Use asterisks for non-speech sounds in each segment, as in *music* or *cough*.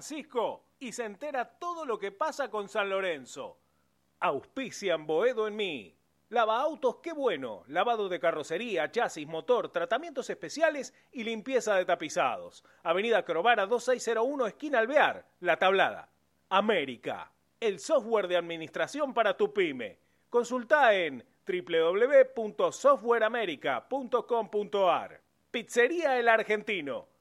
Francisco y se entera todo lo que pasa con San Lorenzo. Auspician Boedo en mí. Lava autos, qué bueno. Lavado de carrocería, chasis, motor, tratamientos especiales y limpieza de tapizados. Avenida Crovara 2601, esquina Alvear, La Tablada. América, el software de administración para tu pyme. Consulta en www.softwareamerica.com.ar. Pizzería El Argentino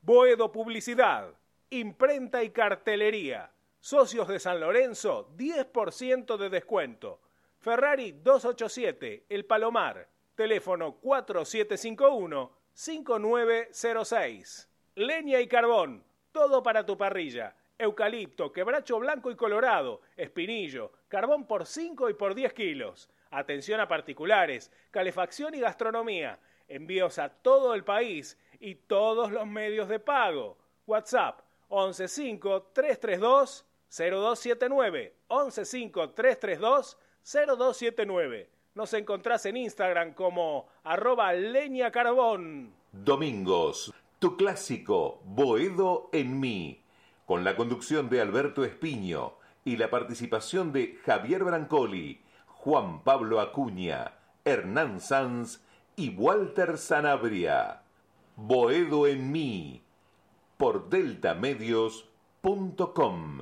Boedo Publicidad, Imprenta y Cartelería. Socios de San Lorenzo, 10% de descuento. Ferrari 287, El Palomar. Teléfono 4751-5906. Leña y carbón, todo para tu parrilla. Eucalipto, quebracho blanco y colorado, espinillo, carbón por 5 y por 10 kilos. Atención a particulares, calefacción y gastronomía. Envíos a todo el país y todos los medios de pago. WhatsApp 115-332-0279. 115-332-0279. Nos encontrás en Instagram como arroba leña carbón. Domingos, tu clásico Boedo en mí, con la conducción de Alberto Espiño y la participación de Javier Brancoli, Juan Pablo Acuña, Hernán Sanz y Walter Sanabria. Boedo en mí por deltamedios.com.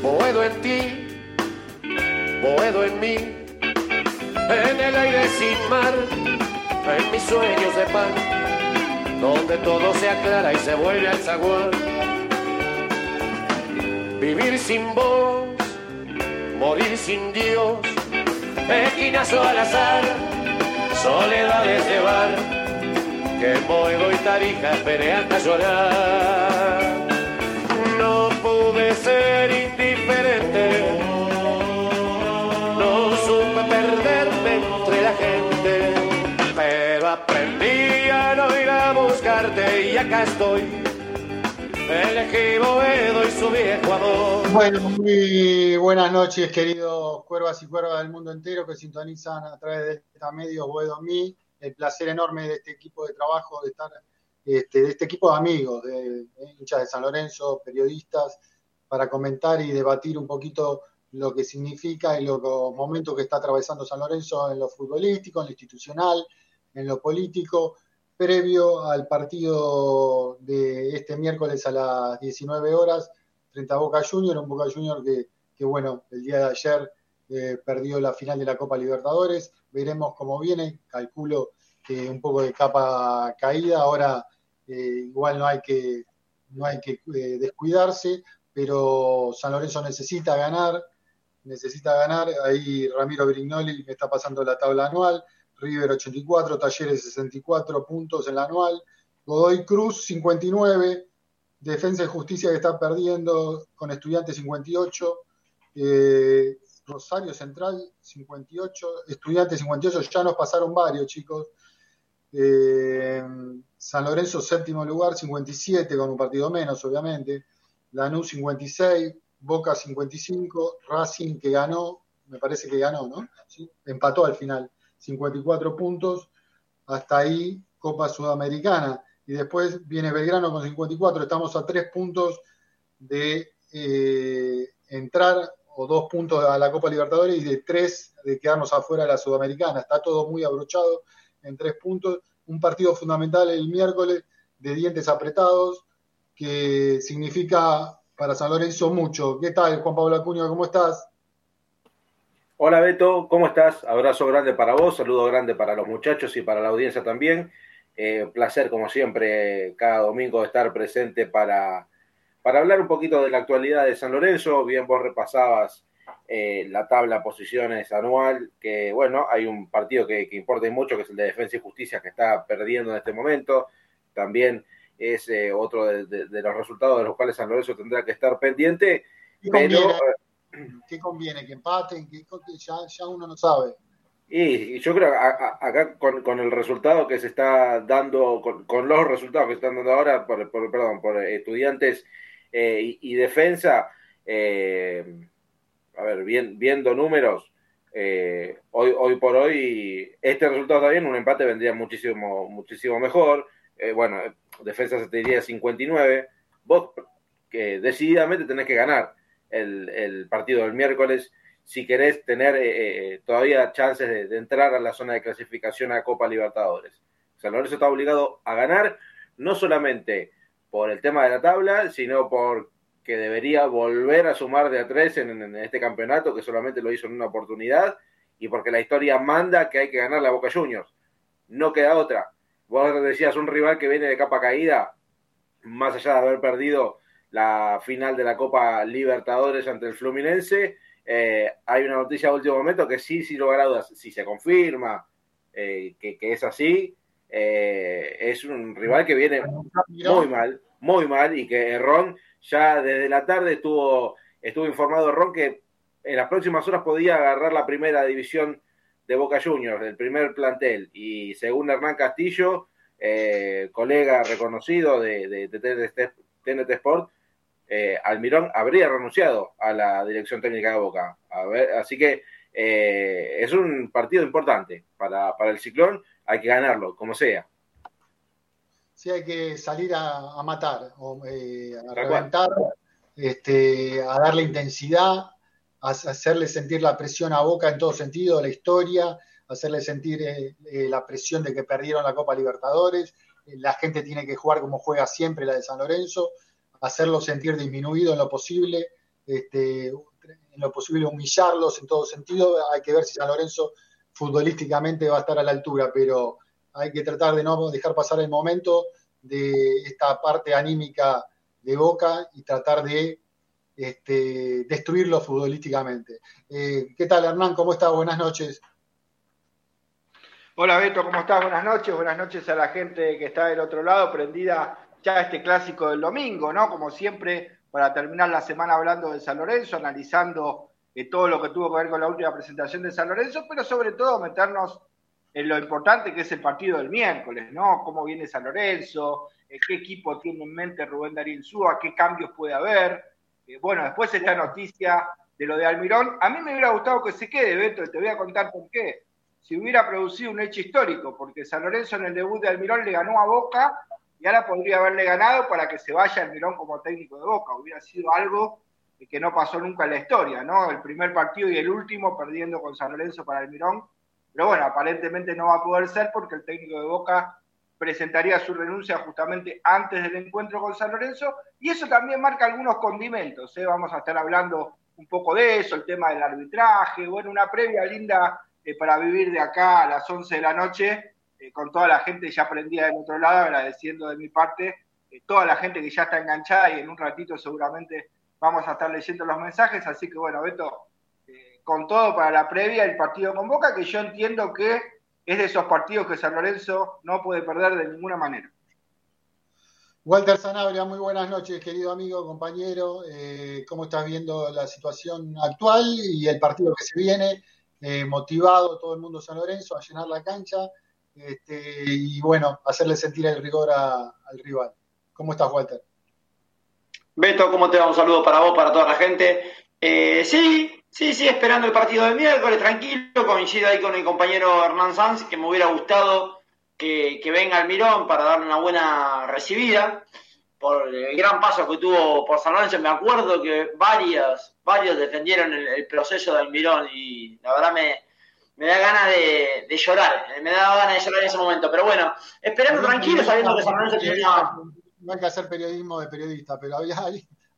Boedo en ti, Boedo en mí, en el aire sin mar, en mis sueños de pan, donde todo se aclara y se vuelve al zaguán. Vivir sin voz morir sin Dios, esquinazo al azar, soledades de bar, que Boedo y Tarija esperan a llorar. No pude ser indiferente, no supe perderme entre la gente, pero aprendí a no ir a buscarte y acá estoy Bueno, muy buenas noches, queridos cuervas y cuervas del mundo entero que sintonizan a través de esta medio Boedo mí. El placer enorme de este equipo de trabajo, de estar, este, de este equipo de amigos, de, hinchas de San Lorenzo, periodistas, para comentar y debatir un poquito lo que significa y los momentos que está atravesando San Lorenzo en lo futbolístico, en lo institucional, en lo político previo al partido de este miércoles a las 19 horas frente a Boca Junior, un Boca Junior que, que bueno, el día de ayer eh, perdió la final de la Copa Libertadores, veremos cómo viene, calculo que un poco de capa caída, ahora eh, igual no hay que, no hay que eh, descuidarse, pero San Lorenzo necesita ganar, necesita ganar, ahí Ramiro Brignoli me está pasando la tabla anual, River 84, Talleres 64 puntos en la anual, Godoy Cruz 59, Defensa y Justicia que está perdiendo con Estudiantes 58, eh, Rosario Central 58, Estudiantes 58, ya nos pasaron varios chicos. Eh, San Lorenzo séptimo lugar, 57 con un partido menos, obviamente. Lanús 56, Boca 55, Racing que ganó, me parece que ganó, ¿no? Empató al final. 54 puntos, hasta ahí Copa Sudamericana. Y después viene Belgrano con 54, estamos a tres puntos de eh, entrar o dos puntos a la Copa Libertadores y de tres de quedarnos afuera de la Sudamericana. Está todo muy abrochado en tres puntos. Un partido fundamental el miércoles de dientes apretados que significa para San Lorenzo mucho. ¿Qué tal, Juan Pablo Acuña? ¿Cómo estás? Hola Beto, ¿cómo estás? Abrazo grande para vos, saludo grande para los muchachos y para la audiencia también. Eh, placer, como siempre, cada domingo estar presente para, para hablar un poquito de la actualidad de San Lorenzo. Bien, vos repasabas eh, la tabla de posiciones anual, que bueno, hay un partido que, importa mucho, que es el de Defensa y Justicia, que está perdiendo en este momento. También es eh, otro de, los resultados de los cuales San Lorenzo tendrá que estar pendiente. ¿Qué conviene, *clears throat* ¿qué conviene? ¿Que empaten? ya, uno no sabe. Y, yo creo que acá con, el resultado que se está dando, con, los resultados que se están dando ahora, por, perdón, por estudiantes y, y, defensa, eh, a ver, viendo números, eh, hoy, hoy por hoy, este resultado también, un empate vendría muchísimo, muchísimo mejor. Eh, bueno, defensa se te diría 59. Vos que decididamente tenés que ganar el, partido del miércoles si querés tener eh, todavía chances de, entrar a la zona de clasificación a Copa Libertadores. San Lorenzo está obligado a ganar, no solamente por el tema de la tabla, sino por que debería volver a sumar de a tres en, este campeonato, que solamente lo hizo en una oportunidad, y porque la historia manda que hay que ganar la Boca Juniors. No queda otra. Vos decías un rival que viene de capa caída, más allá de haber perdido la final de la Copa Libertadores ante el Fluminense, eh, hay una noticia de último momento que sí, sí lugar a dudas, si se confirma eh, que, es así, eh, es un rival que viene muy mal, muy mal, y que Ron ya desde la tarde estuvo, estuvo informado. Ron que en las próximas horas podía agarrar la primera división de Boca Juniors, el primer plantel. Y según Hernán Castillo, colega reconocido de, de, TNT, Sport, eh, Almirón habría renunciado a la dirección técnica de Boca. A ver, así que eh, es un partido importante para, para el Ciclón, hay que ganarlo, como sea. Si hay que salir a, matar, o, eh, a reventar, este, a darle intensidad, a hacerle sentir la presión a Boca en todo sentido, la historia, hacerle sentir eh, eh, la presión de que perdieron la Copa Libertadores, la gente tiene que jugar como juega siempre la de San Lorenzo, hacerlo sentir disminuido en lo posible, este, en lo posible humillarlos en todo sentido, hay que ver si San Lorenzo futbolísticamente va a estar a la altura, pero hay que tratar de no dejar pasar el momento de esta parte anímica de Boca y tratar de este, destruirlo futbolísticamente. Eh, ¿Qué tal, Hernán? ¿Cómo estás? Buenas noches. Hola, Beto, ¿cómo estás? Buenas noches. Buenas noches a la gente que está del otro lado, prendida ya este clásico del domingo, ¿no? Como siempre, para terminar la semana hablando de San Lorenzo, analizando eh, todo lo que tuvo que ver con la última presentación de San Lorenzo, pero sobre todo meternos en lo importante que es el partido del miércoles, ¿no? Cómo viene San Lorenzo, eh, qué equipo tiene en mente Rubén Darín Súa, qué cambios puede haber. Eh, bueno, después esta noticia de lo de Almirón. A mí me hubiera gustado que se quede, Beto, y te voy a contar por qué. Si hubiera producido un hecho histórico, porque San Lorenzo en el debut de Almirón le ganó a Boca y ahora podría haberle ganado para que se vaya Almirón como técnico de Boca. Hubiera sido algo que no pasó nunca en la historia, ¿no? El primer partido y el último perdiendo con San Lorenzo para Almirón pero bueno, aparentemente no va a poder ser porque el técnico de Boca presentaría su renuncia justamente antes del encuentro con San Lorenzo y eso también marca algunos condimentos. ¿eh? Vamos a estar hablando un poco de eso, el tema del arbitraje, bueno, una previa linda eh, para vivir de acá a las 11 de la noche eh, con toda la gente ya prendida del otro lado, agradeciendo de mi parte toda la gente que ya está enganchada y en un ratito seguramente vamos a estar leyendo los mensajes, así que bueno, Beto, con todo para la previa el partido con Boca, que yo entiendo que es de esos partidos que San Lorenzo no puede perder de ninguna manera. Walter Sanabria, muy buenas noches, querido amigo, compañero. Eh, ¿Cómo estás viendo la situación actual y el partido que se viene? Eh, motivado todo el mundo San Lorenzo a llenar la cancha este, y bueno, hacerle sentir el rigor al rival. ¿Cómo estás, Walter? Beto, ¿cómo te va? Un saludo para vos, para toda la gente. Eh, sí, Sí, sí, esperando el partido del miércoles, tranquilo, coincido ahí con el compañero Hernán Sanz, que me hubiera gustado que, venga el Mirón para darle una buena recibida por el gran paso que tuvo por San Lorenzo. Me acuerdo que varios, varios defendieron el, proceso del Mirón y la verdad me, me da ganas de, llorar, me da ganas de llorar en ese momento. Pero bueno, esperando tranquilo, sabiendo que San Lorenzo tenía... No hay que hacer periodismo de periodista, pero había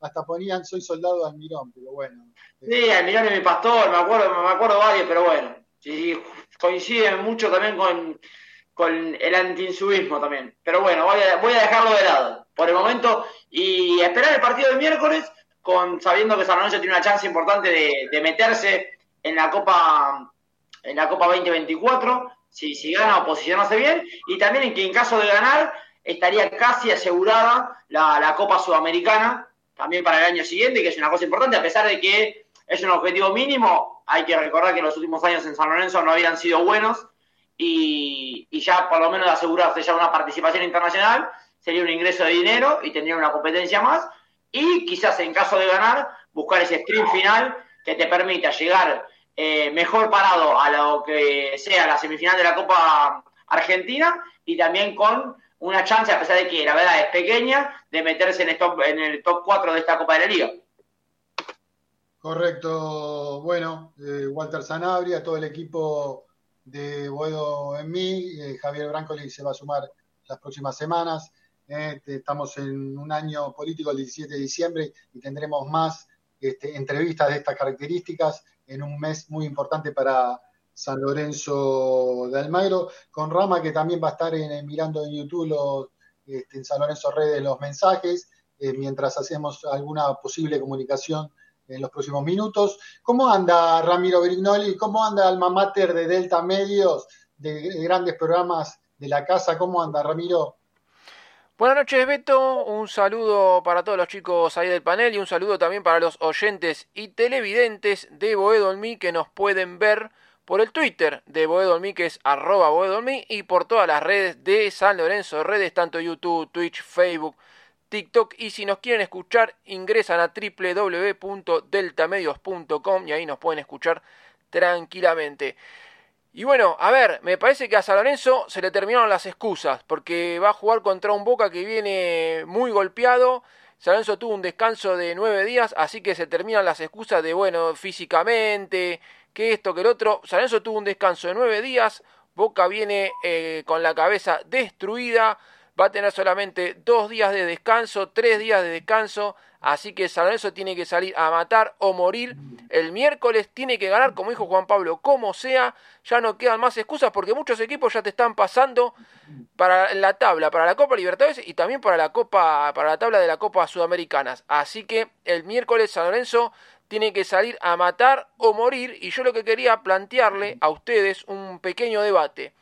hasta ponían soy soldado de Almirón, pero bueno. Sí, Almirón es mi pastor, me acuerdo, me acuerdo varios, pero bueno. Sí, coinciden mucho también con, con el antiinsuismo también. Pero bueno, voy a, voy a dejarlo de lado por el momento y esperar el partido del miércoles con sabiendo que San Lorenzo tiene una chance importante de, meterse en la Copa en la Copa 2024, si, si gana o posicionarse bien, y también en que en caso de ganar estaría casi asegurada la, la Copa Sudamericana, también para el año siguiente, que es una cosa importante, a pesar de que es un objetivo mínimo, hay que recordar que los últimos años en San Lorenzo no habían sido buenos, y, y ya por lo menos asegurarse ya una participación internacional, sería un ingreso de dinero y tendría una competencia más, y quizás en caso de ganar, buscar ese sprint final que te permita llegar eh, mejor parado a lo que sea la semifinal de la Copa Argentina y también con una chance, a pesar de que la verdad es pequeña, de meterse en el top, en el top 4 de esta Copa de la Liga. Correcto. Bueno, eh, Walter Sanabria, todo el equipo de Boedo en mí, eh, Javier Brancoli se va a sumar las próximas semanas. Eh, estamos en un año político el 17 de diciembre y tendremos más este, entrevistas de estas características en un mes muy importante para San Lorenzo de Almagro, con Rama que también va a estar mirando en YouTube los, este, en San Lorenzo Redes los mensajes, eh, mientras hacemos alguna posible comunicación en los próximos minutos. ¿Cómo anda Ramiro Brignoli? ¿Cómo anda Alma Mater de Delta Medios, de grandes programas de la casa? ¿Cómo anda Ramiro? Buenas noches, Beto. Un saludo para todos los chicos ahí del panel y un saludo también para los oyentes y televidentes de Boedolmi que nos pueden ver por el Twitter de Boedolmi, que es arroba Boedolmi, y por todas las redes de San Lorenzo, redes tanto YouTube, Twitch, Facebook, TikTok. Y si nos quieren escuchar, ingresan a www.deltamedios.com y ahí nos pueden escuchar tranquilamente. Y bueno, a ver, me parece que a San Lorenzo se le terminaron las excusas, porque va a jugar contra un Boca que viene muy golpeado. San Lorenzo tuvo un descanso de nueve días, así que se terminan las excusas de, bueno, físicamente, que esto, que el otro. San Lorenzo tuvo un descanso de nueve días, Boca viene eh, con la cabeza destruida, va a tener solamente dos días de descanso, tres días de descanso, Así que San Lorenzo tiene que salir a matar o morir el miércoles. Tiene que ganar, como dijo Juan Pablo, como sea. Ya no quedan más excusas porque muchos equipos ya te están pasando para la tabla, para la Copa Libertadores y también para la Copa, para la tabla de la Copa Sudamericanas. Así que el miércoles San Lorenzo tiene que salir a matar o morir. Y yo lo que quería plantearle a ustedes un pequeño debate.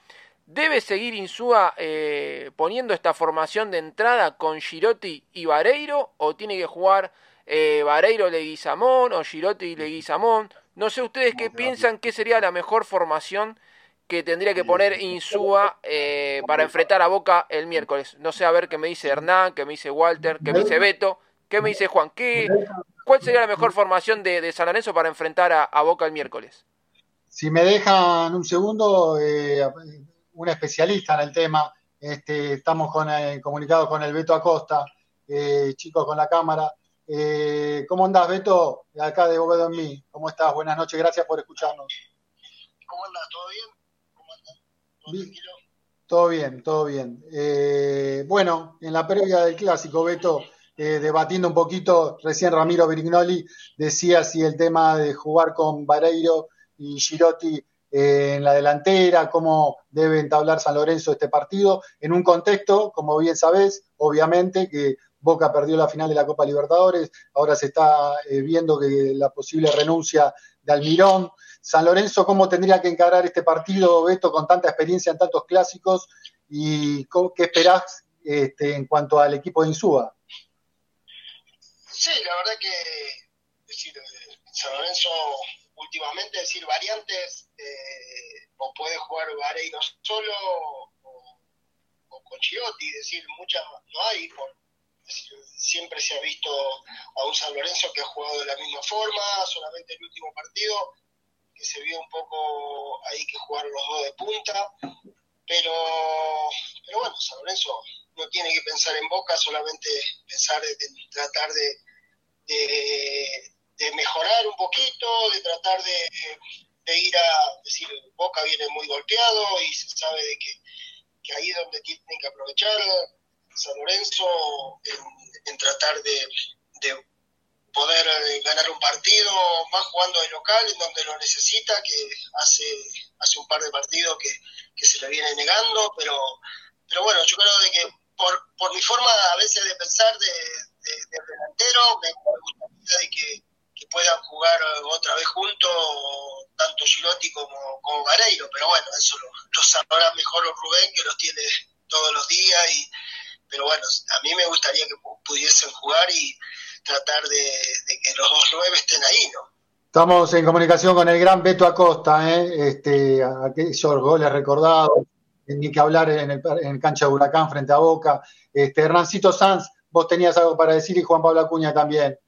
¿Debe seguir Insúa eh, poniendo esta formación de entrada con Girotti y Vareiro? ¿O tiene que jugar eh, Vareiro Leguizamón o Girotti Leguizamón? No sé ustedes qué piensan que sería la mejor formación que tendría que poner Insúa eh, para enfrentar a Boca el miércoles. No sé, a ver qué me dice Hernán, qué me dice Walter, qué me dice Beto, qué me dice Juan. ¿Qué, ¿Cuál sería la mejor formación de, de San Lorenzo para enfrentar a, a, Boca el miércoles? Si me dejan un segundo, eh, un especialista en el tema. Este, estamos con, eh, comunicados con el Beto Acosta, eh, chicos con la cámara. Eh, ¿Cómo andás, Beto? Acá de Bovedo en mí. ¿Cómo estás? Buenas noches, gracias por escucharnos. ¿Cómo andás? ¿Todo bien? ¿Cómo andás? ¿Todo bien? Todo bien, todo bien. bueno, en la previa del clásico, Beto, debatiendo un poquito, recién Ramiro Brignoli decía si el tema de jugar con Vareiro y Girotti en la delantera, cómo debe entablar San Lorenzo este partido, en un contexto, como bien sabés, obviamente, que Boca perdió la final de la Copa Libertadores, ahora se está eh, viendo que la posible renuncia de Almirón. San Lorenzo, ¿cómo tendría que encarar este partido, Beto, con tanta experiencia en tantos clásicos? ¿Y qué esperás este, en cuanto al equipo de Insúa? Sí, la verdad que decir, San Lorenzo últimamente, decir, variantes, eh, o puede jugar Vareiro solo o, con Chiotti, decir, muchas no hay, siempre se ha visto a un San Lorenzo que ha jugado de la misma forma, solamente el último partido, que se vio un poco ahí que jugaron los dos de punta, pero, pero bueno, San Lorenzo no tiene que pensar en Boca, solamente pensar en tratar de, de mejorar un poquito, de tratar de, ir a decir, Boca viene muy golpeado y se sabe de que, ahí es donde tienen que aprovechar San Lorenzo en, tratar de, poder eh, ganar un partido más jugando de local en donde lo necesita, que hace, hace un par de partidos que, se le viene negando, pero, pero bueno, yo creo de que por, por mi forma a veces de pensar de del delantero, me, gustaría de que, puedan jugar otra vez juntos, tanto Girotti como, como Gareiro, pero bueno, eso lo, sabrá mejor Rubén, que los tiene todos los días, y pero bueno, a mí me gustaría que pudiesen jugar y tratar de, que los dos nueve estén ahí, ¿no? Estamos en comunicación con el gran Beto Acosta, ¿eh? este, aquellos goles recordados, ni que hablar en el, en cancha de Huracán frente a Boca. Este, Hernancito Sanz, vos tenías algo para decir y Juan Pablo Acuña también.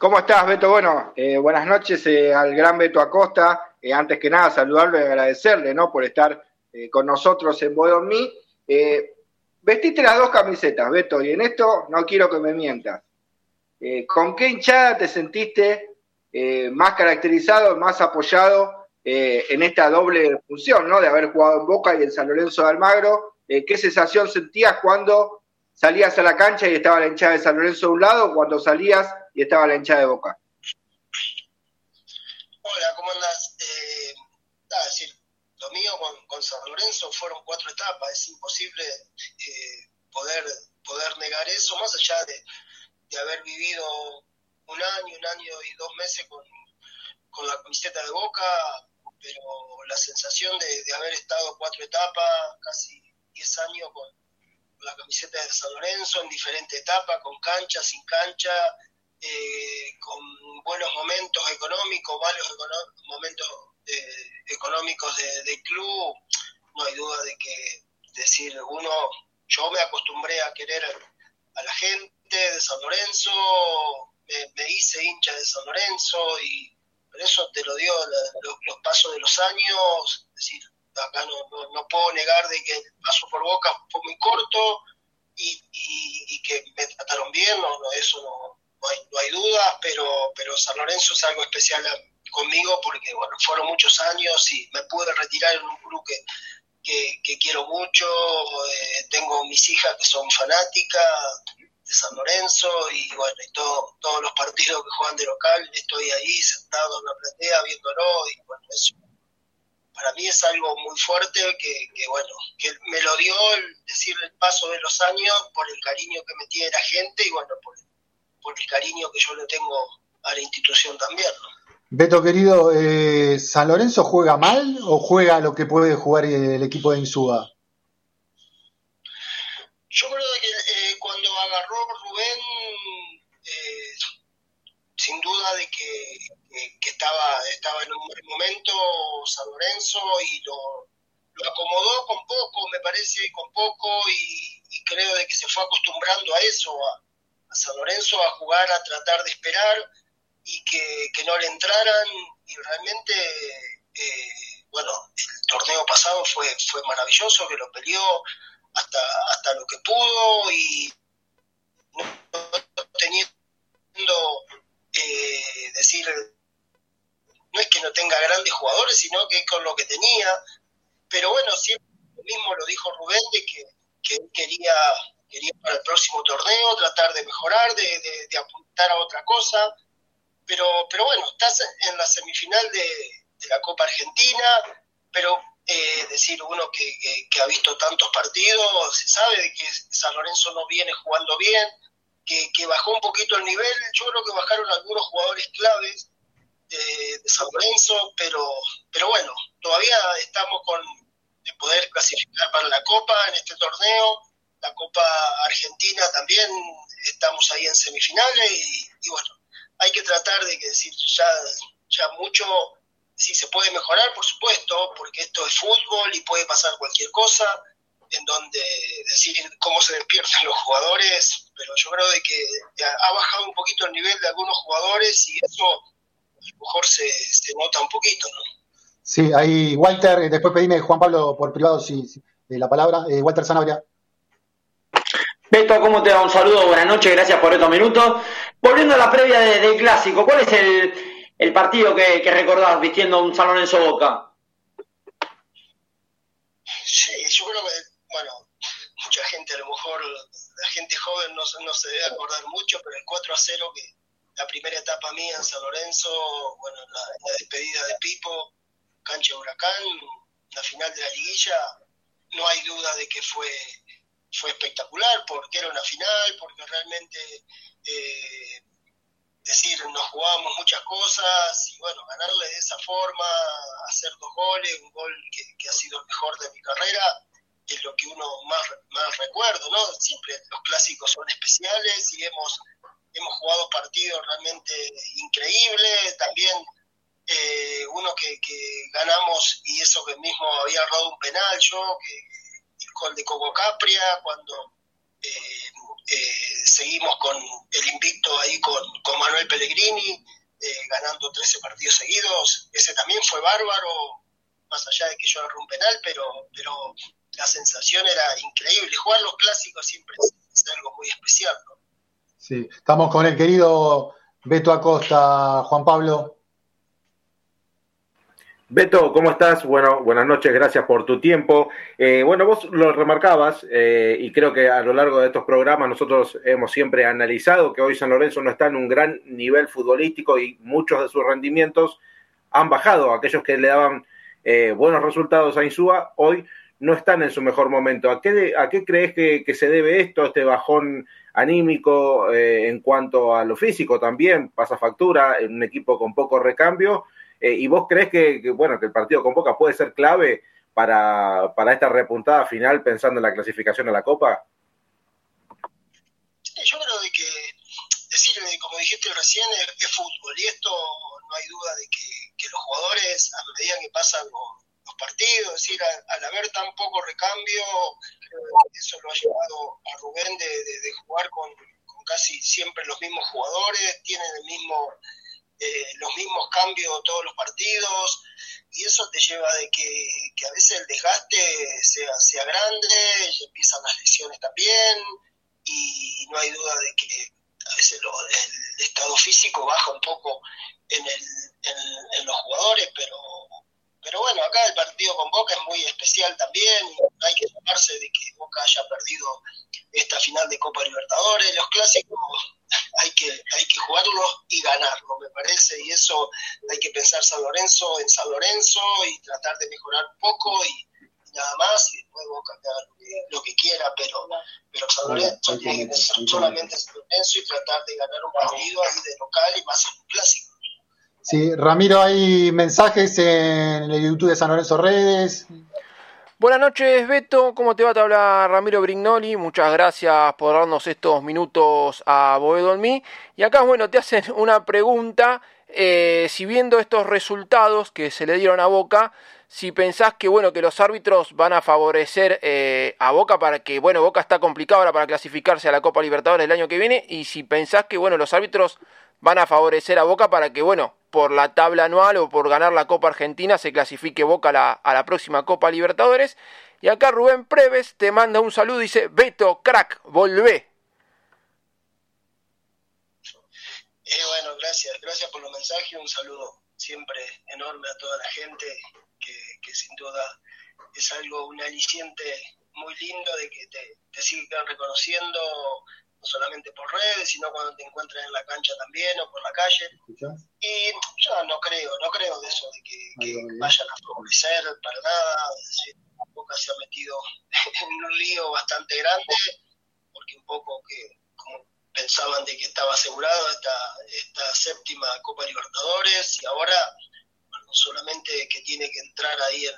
¿Cómo estás, Beto? Bueno, eh, buenas noches eh, al gran Beto Acosta. Eh, antes que nada, saludarlo y agradecerle ¿no? por estar con nosotros en Bodomí. vestiste las dos camisetas, Beto, y en esto no quiero que me mientas. ¿Con qué hinchada te sentiste más caracterizado, más apoyado en esta doble función, ¿no? De haber jugado en Boca y en San Lorenzo de Almagro. ¿Qué sensación sentías cuando salías a la cancha y estaba la hinchada de San Lorenzo de un lado, cuando salías y estaba la hinchada de Boca. Hola, ¿cómo andas? Eh, decir, lo mío con, San Lorenzo fueron cuatro etapas, es imposible eh, poder, poder negar eso, más allá de, haber vivido un año, un año y dos meses con, la camiseta de Boca, pero la sensación de, de haber estado cuatro etapas, casi diez años con la camiseta de San Lorenzo en diferentes etapas, con cancha, sin cancha, eh, con buenos momentos económicos, malos momentos eh, económicos de, club. No hay duda de que decir uno, yo me acostumbré a querer a la gente de San Lorenzo, me, hice hincha de San Lorenzo y por eso te lo dio los, pasos de los años, es decir, acá no, no, puedo negar de que el paso por Boca fue muy corto y, y, que me trataron bien, no, eso no, no, hay, no hay dudas, pero, pero San Lorenzo es algo especial conmigo porque bueno, fueron muchos años y me pude retirar en un club que, que, quiero mucho, eh, tengo mis hijas que son fanáticas de San Lorenzo y bueno, y todo, todos los partidos que juegan de local estoy ahí sentado en la platea viéndolo y bueno, eso para mí es algo muy fuerte que, bueno, que me lo dio el decir el paso de los años por el cariño que me tiene la gente y bueno, por, el cariño que yo le tengo a la institución también. Beto querido, eh, ¿San Lorenzo juega mal o juega lo que puede jugar el equipo de Insúa? Yo creo que eh, cuando agarró Rubén eh, sin duda de que, estaba, estaba en un buen momento San Lorenzo y lo, acomodó con poco, me parece, con poco y, creo de que se fue acostumbrando a eso, a, San Lorenzo a jugar, a tratar de esperar y que, no le entraran y realmente, eh, bueno, el torneo pasado fue, fue maravilloso, que lo peleó hasta, hasta lo que pudo y no teniendo eh, decir, no es que no tenga grandes jugadores, sino que con lo que tenía, pero bueno, siempre lo mismo lo dijo Rubén, de que, él quería, quería para el próximo torneo tratar de mejorar, de, apuntar a otra cosa, pero, pero bueno, estás en la semifinal de, la Copa Argentina, pero eh, decir uno que, que, ha visto tantos partidos, se sabe de que San Lorenzo no viene jugando bien, que, bajó un poquito el nivel. Yo creo que bajaron algunos jugadores claves de, San Lorenzo, pero, pero bueno, todavía estamos con de poder clasificar para la Copa en este torneo. La Copa Argentina también estamos ahí en semifinales y, bueno, hay que tratar de que decir ya, ya mucho, si se puede mejorar, por supuesto, porque esto es fútbol y puede pasar cualquier cosa en donde decir cómo se despiertan los jugadores, pero yo creo de que ha bajado un poquito el nivel de algunos jugadores y eso a lo mejor se, nota un poquito, ¿no? Sí, ahí Walter, después pedime Juan Pablo por privado si, eh, la palabra, eh, Walter Zanabria. Beto, ¿cómo te va? Un saludo, buenas noches, gracias por estos minutos. Volviendo a la previa del clásico, ¿cuál es el, partido que, que recordás vistiendo un Salón en Boca? Sí, yo creo que bueno, mucha gente, a lo mejor la gente joven no, no se debe acordar mucho, pero el 4 a 0, que la primera etapa mía en San Lorenzo, bueno, la, despedida de Pipo, cancha Huracán, la final de la liguilla, no hay duda de que fue fue espectacular porque era una final, porque realmente, eh, decir, nos jugábamos muchas cosas y bueno, ganarle de esa forma, hacer dos goles, un gol que, ha sido el mejor de mi carrera, es lo que uno más, más recuerdo, ¿no? Siempre los clásicos son especiales y hemos, hemos jugado partidos realmente increíbles, también eh, uno que, ganamos y eso que mismo había errado un penal yo, que el gol de Coco Capria, cuando eh, eh, seguimos con el invicto ahí con, Manuel Pellegrini, ganando 13 partidos seguidos, ese también fue bárbaro, más allá de que yo erré un penal, pero, pero la sensación era increíble. Jugar los clásicos siempre es, algo muy especial. Sí, estamos con el querido Beto Acosta, Juan Pablo. Beto, ¿cómo estás? Bueno, buenas noches, gracias por tu tiempo. Eh, bueno, vos lo remarcabas eh, y creo que a lo largo de estos programas nosotros hemos siempre analizado que hoy San Lorenzo no está en un gran nivel futbolístico y muchos de sus rendimientos han bajado. Aquellos que le daban eh, buenos resultados a Insúa hoy no están en su mejor momento. ¿A qué, a qué crees que, se debe esto, este bajón anímico en cuanto a lo físico también? Pasa factura en un equipo con poco recambio eh, ¿Y vos crees que, bueno, que el partido con Boca puede ser clave para, para esta repuntada final pensando en la clasificación a la Copa? yo creo de que, decir, como dijiste recién, es, fútbol y esto no hay duda de que, los jugadores, a medida que pasan los, partidos, al, haber tan poco recambio, eso lo ha llevado a Rubén de, jugar con, con, casi siempre los mismos jugadores, tienen el mismo eh, los mismos cambios todos los partidos y eso te lleva de que, a veces el desgaste sea, sea grande, y empiezan las lesiones también y no hay duda de que a veces el estado físico baja un poco en, el, en, los jugadores, pero pero bueno, acá el partido con Boca es muy especial también, hay que llamarse de que Boca haya perdido esta final de Copa Libertadores, los clásicos *laughs* hay que, hay que jugarlos y ganarlos, me parece, y eso hay que pensar San Lorenzo en San Lorenzo y tratar de mejorar un poco y, nada más, y después Boca que haga lo que, quiera, pero, pero San Lorenzo tiene que pensar solamente en San Lorenzo y tratar de ganar un partido ahí de local y más en un clásico. Sí, Ramiro, hay mensajes en el YouTube de San Lorenzo Redes. Buenas noches, Beto. ¿Cómo te va? Te habla Ramiro Brignoli. Muchas gracias por darnos estos minutos a Boedo en mí. Y acá, bueno, te hacen una pregunta. Eh, si viendo estos resultados que se le dieron a Boca, si pensás que bueno que los árbitros van a favorecer eh, a Boca para que bueno Boca está complicado ahora para clasificarse a la Copa Libertadores el año que viene y si pensás que bueno los árbitros van a favorecer a Boca para que bueno por la tabla anual o por ganar la Copa Argentina se clasifique Boca a la, próxima Copa Libertadores. Y acá Rubén Preves te manda un saludo y dice, Beto, crack, volvé. Eh, bueno, gracias, gracias por los mensajes, un saludo siempre enorme a toda la gente, que, sin duda es algo, un aliciente muy lindo de que te, te sigan reconociendo no solamente por redes, sino cuando te encuentras en la cancha también o por la calle. Y yo no creo, no creo de eso, de que, vayan a favorecer para nada. Boca se ha metido *laughs* en un lío bastante grande, porque un poco que como pensaban de que estaba asegurado esta, esta séptima Copa Libertadores y ahora no solamente que tiene que entrar ahí en,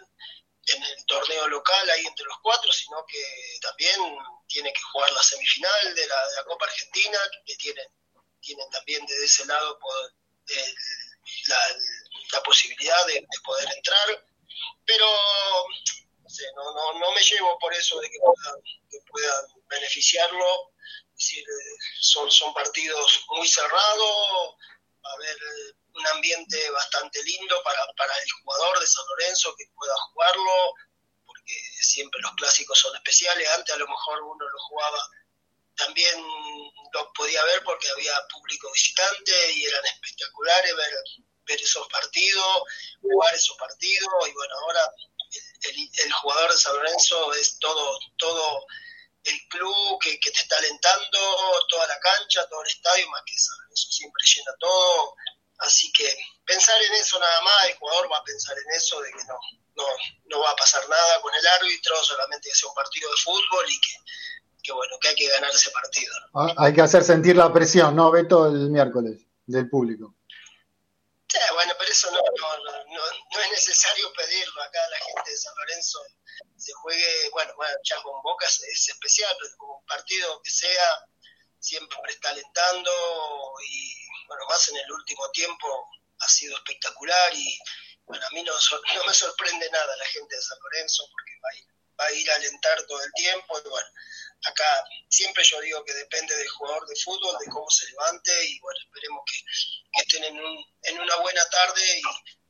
en el torneo local ahí entre los cuatro, sino que también tiene que jugar la semifinal de la, Copa Argentina, que tienen, tienen también desde ese lado la, posibilidad de, poder entrar, pero no, no, no, me llevo por eso de que puedan, beneficiarlo, es decir, son, son partidos muy cerrados, va a haber un ambiente bastante lindo para, para el jugador de San Lorenzo que pueda jugarlo, porque siempre los clásicos son especiales. Antes a lo mejor uno lo jugaba, también lo podía ver porque había público visitante y eran espectaculares ver, esos partidos, jugar esos partidos. Y bueno, ahora el, el, jugador de San Lorenzo es todo, todo el club que, que, te está alentando, toda la cancha, todo el estadio, más que San Lorenzo siempre llena todo. Así que pensar en eso nada más, el jugador va a pensar en eso, de que no, no, no va a pasar nada con el árbitro, solamente que sea un partido de fútbol y que, que bueno, que hay que ganar ese partido. Ah, hay que hacer sentir la presión, ¿no, Beto, el miércoles, del público? Sí, bueno, pero eso no, no, es necesario pedirlo. Acá la gente de San Lorenzo se juegue, bueno, bueno ya con Boca es, especial, pero como un partido que sea, siempre está alentando y, bueno, más en el último tiempo ha sido espectacular y, bueno, a mí no, no me sorprende nada la gente de San Lorenzo porque va a ir, a alentar todo el tiempo y, bueno, acá siempre yo digo que depende del jugador de fútbol, de cómo se levante y bueno, esperemos que, estén en, un, en, una buena tarde y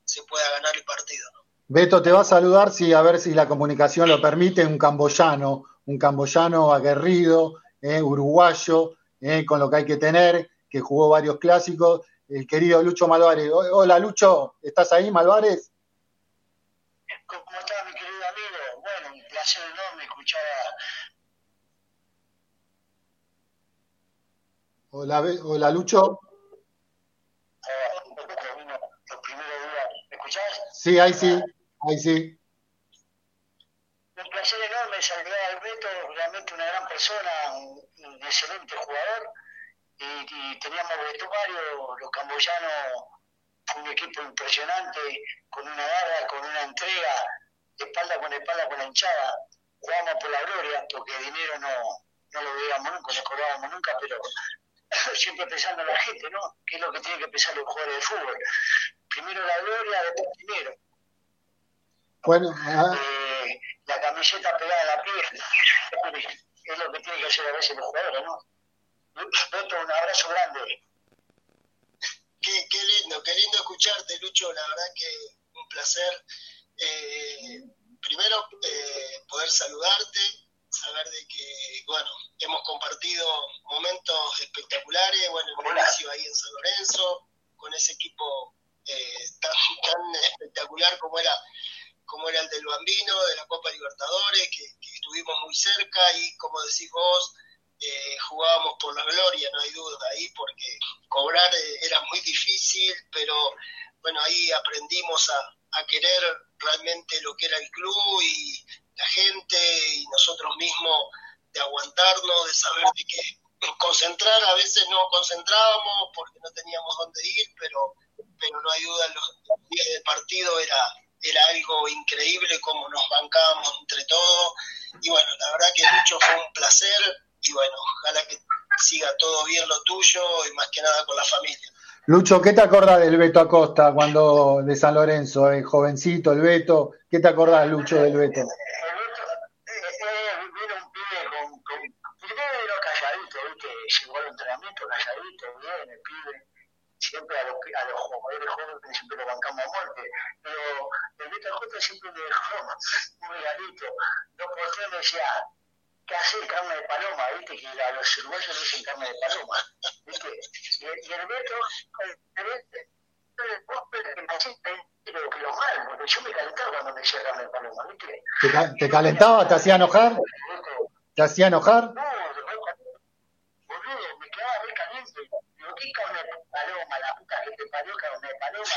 se pueda ganar el partido. Beto, te va a saludar si a ver si la comunicación lo permite, un camboyano, un camboyano aguerrido, eh, uruguayo, eh, con lo que hay que tener, que jugó varios clásicos, el querido Lucho Malvares. Hola Lucho, ¿estás ahí, Malvares? ¿Cómo estás, mi querido amigo? Bueno, un placer enorme escuchar a Hola, hola Lucho. ¿Me escuchás? Sí, ahí sí, ahí sí. Un placer enorme saludar al Beto, realmente una gran persona, un, excelente jugador. Y, teníamos vestuario, los camboyanos, un equipo impresionante, con una garra, con una entrega, espalda con espalda con la hinchada. Jugábamos por la gloria, porque dinero no, no lo veíamos nunca, no cobrábamos nunca, pero *laughs* siempre pensando en la gente, ¿no? ¿Qué es lo que tiene que pensar los jugadores de fútbol? Primero la gloria, después dinero. Bueno, eh, la camiseta pegada a la piel, *laughs* es lo que tiene que hacer a veces los jugadores, ¿no? Beto, un abrazo grande. Qué, qué lindo, qué lindo escucharte, Lucho, la verdad que un placer. Eh, primero, eh, poder saludarte, saber de que, bueno, hemos compartido momentos espectaculares, bueno, el Bonicio ahí en San Lorenzo, con ese equipo eh, tan, tan espectacular como era como era el del Bambino, de la Copa Libertadores, que, estuvimos muy cerca y como decís vos, eh, jugábamos por la gloria, no hay duda ahí, porque cobrar eh, era muy difícil, pero bueno, ahí aprendimos a, querer realmente lo que era el club y la gente y nosotros mismos de aguantarnos, de saber que concentrar, a veces no concentrábamos porque no teníamos dónde ir, pero, pero no hay duda, los días de partido era, era algo increíble como nos bancábamos entre todos. Y bueno, la verdad que mucho fue un placer y bueno, ojalá que siga todo bien lo tuyo y más que nada con la familia. Lucho, ¿qué te acordás del Beto Acosta cuando de San Lorenzo, el jovencito, el Beto? ¿Qué te acordás, Lucho, del Beto? llegó al entrenamiento calladito, bien, el pibe, siempre a los, a los jugadores jóvenes siempre lo bancamos a muerte, pero el Beto Acosta siempre me dejó *laughs* un regalito, los porteros me decían, ¿qué hace carne de paloma? ¿Viste? Que a los uruguayos dicen carne de paloma, *laughs* ¿viste? Y, y el Beto, el Beto, pero que lo mal, porque yo me calentaba cuando me decía carne de paloma, ¿viste? ¿Te, te calentaba? ¿Te hacía enojar? ¿Te hacía enojar? No, ¿qué carne paloma? La puta que te parió carne de paloma.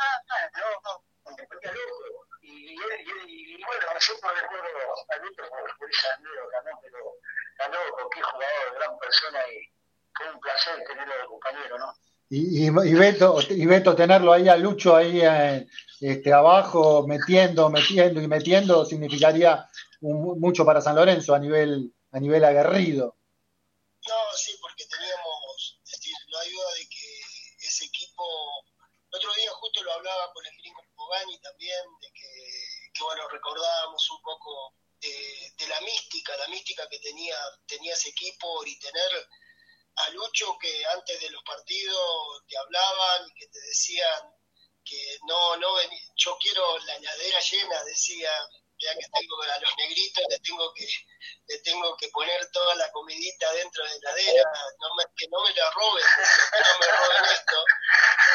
Ah, ah, no, no, me ponía loco. Y, y, y, y bueno, siempre recuerdo a Víctor por, por esa anécdota, ¿no? Pero está loco, qué jugador, gran persona y fue un placer tenerlo de compañero, ¿no? Y, y, y, Beto, y Beto, tenerlo ahí a Lucho ahí eh, este, abajo, metiendo, metiendo y metiendo, significaría un, mucho para San Lorenzo a nivel, a nivel aguerrido. No, sí, porque teníamos, es decir, no hay duda de que ese equipo, el otro día justo lo hablaba con el gringo Pogani también, de bueno, recordábamos un poco de, la mística, la mística que tenía, tenía ese equipo y tener a Lucho que antes de los partidos te hablaban y que te decían que no, no, yo quiero la heladera llena, decía, ya que tengo a los negritos, le tengo que, le tengo que poner toda la comidita dentro de la heladera, no me, que no me la roben, que no me roben esto.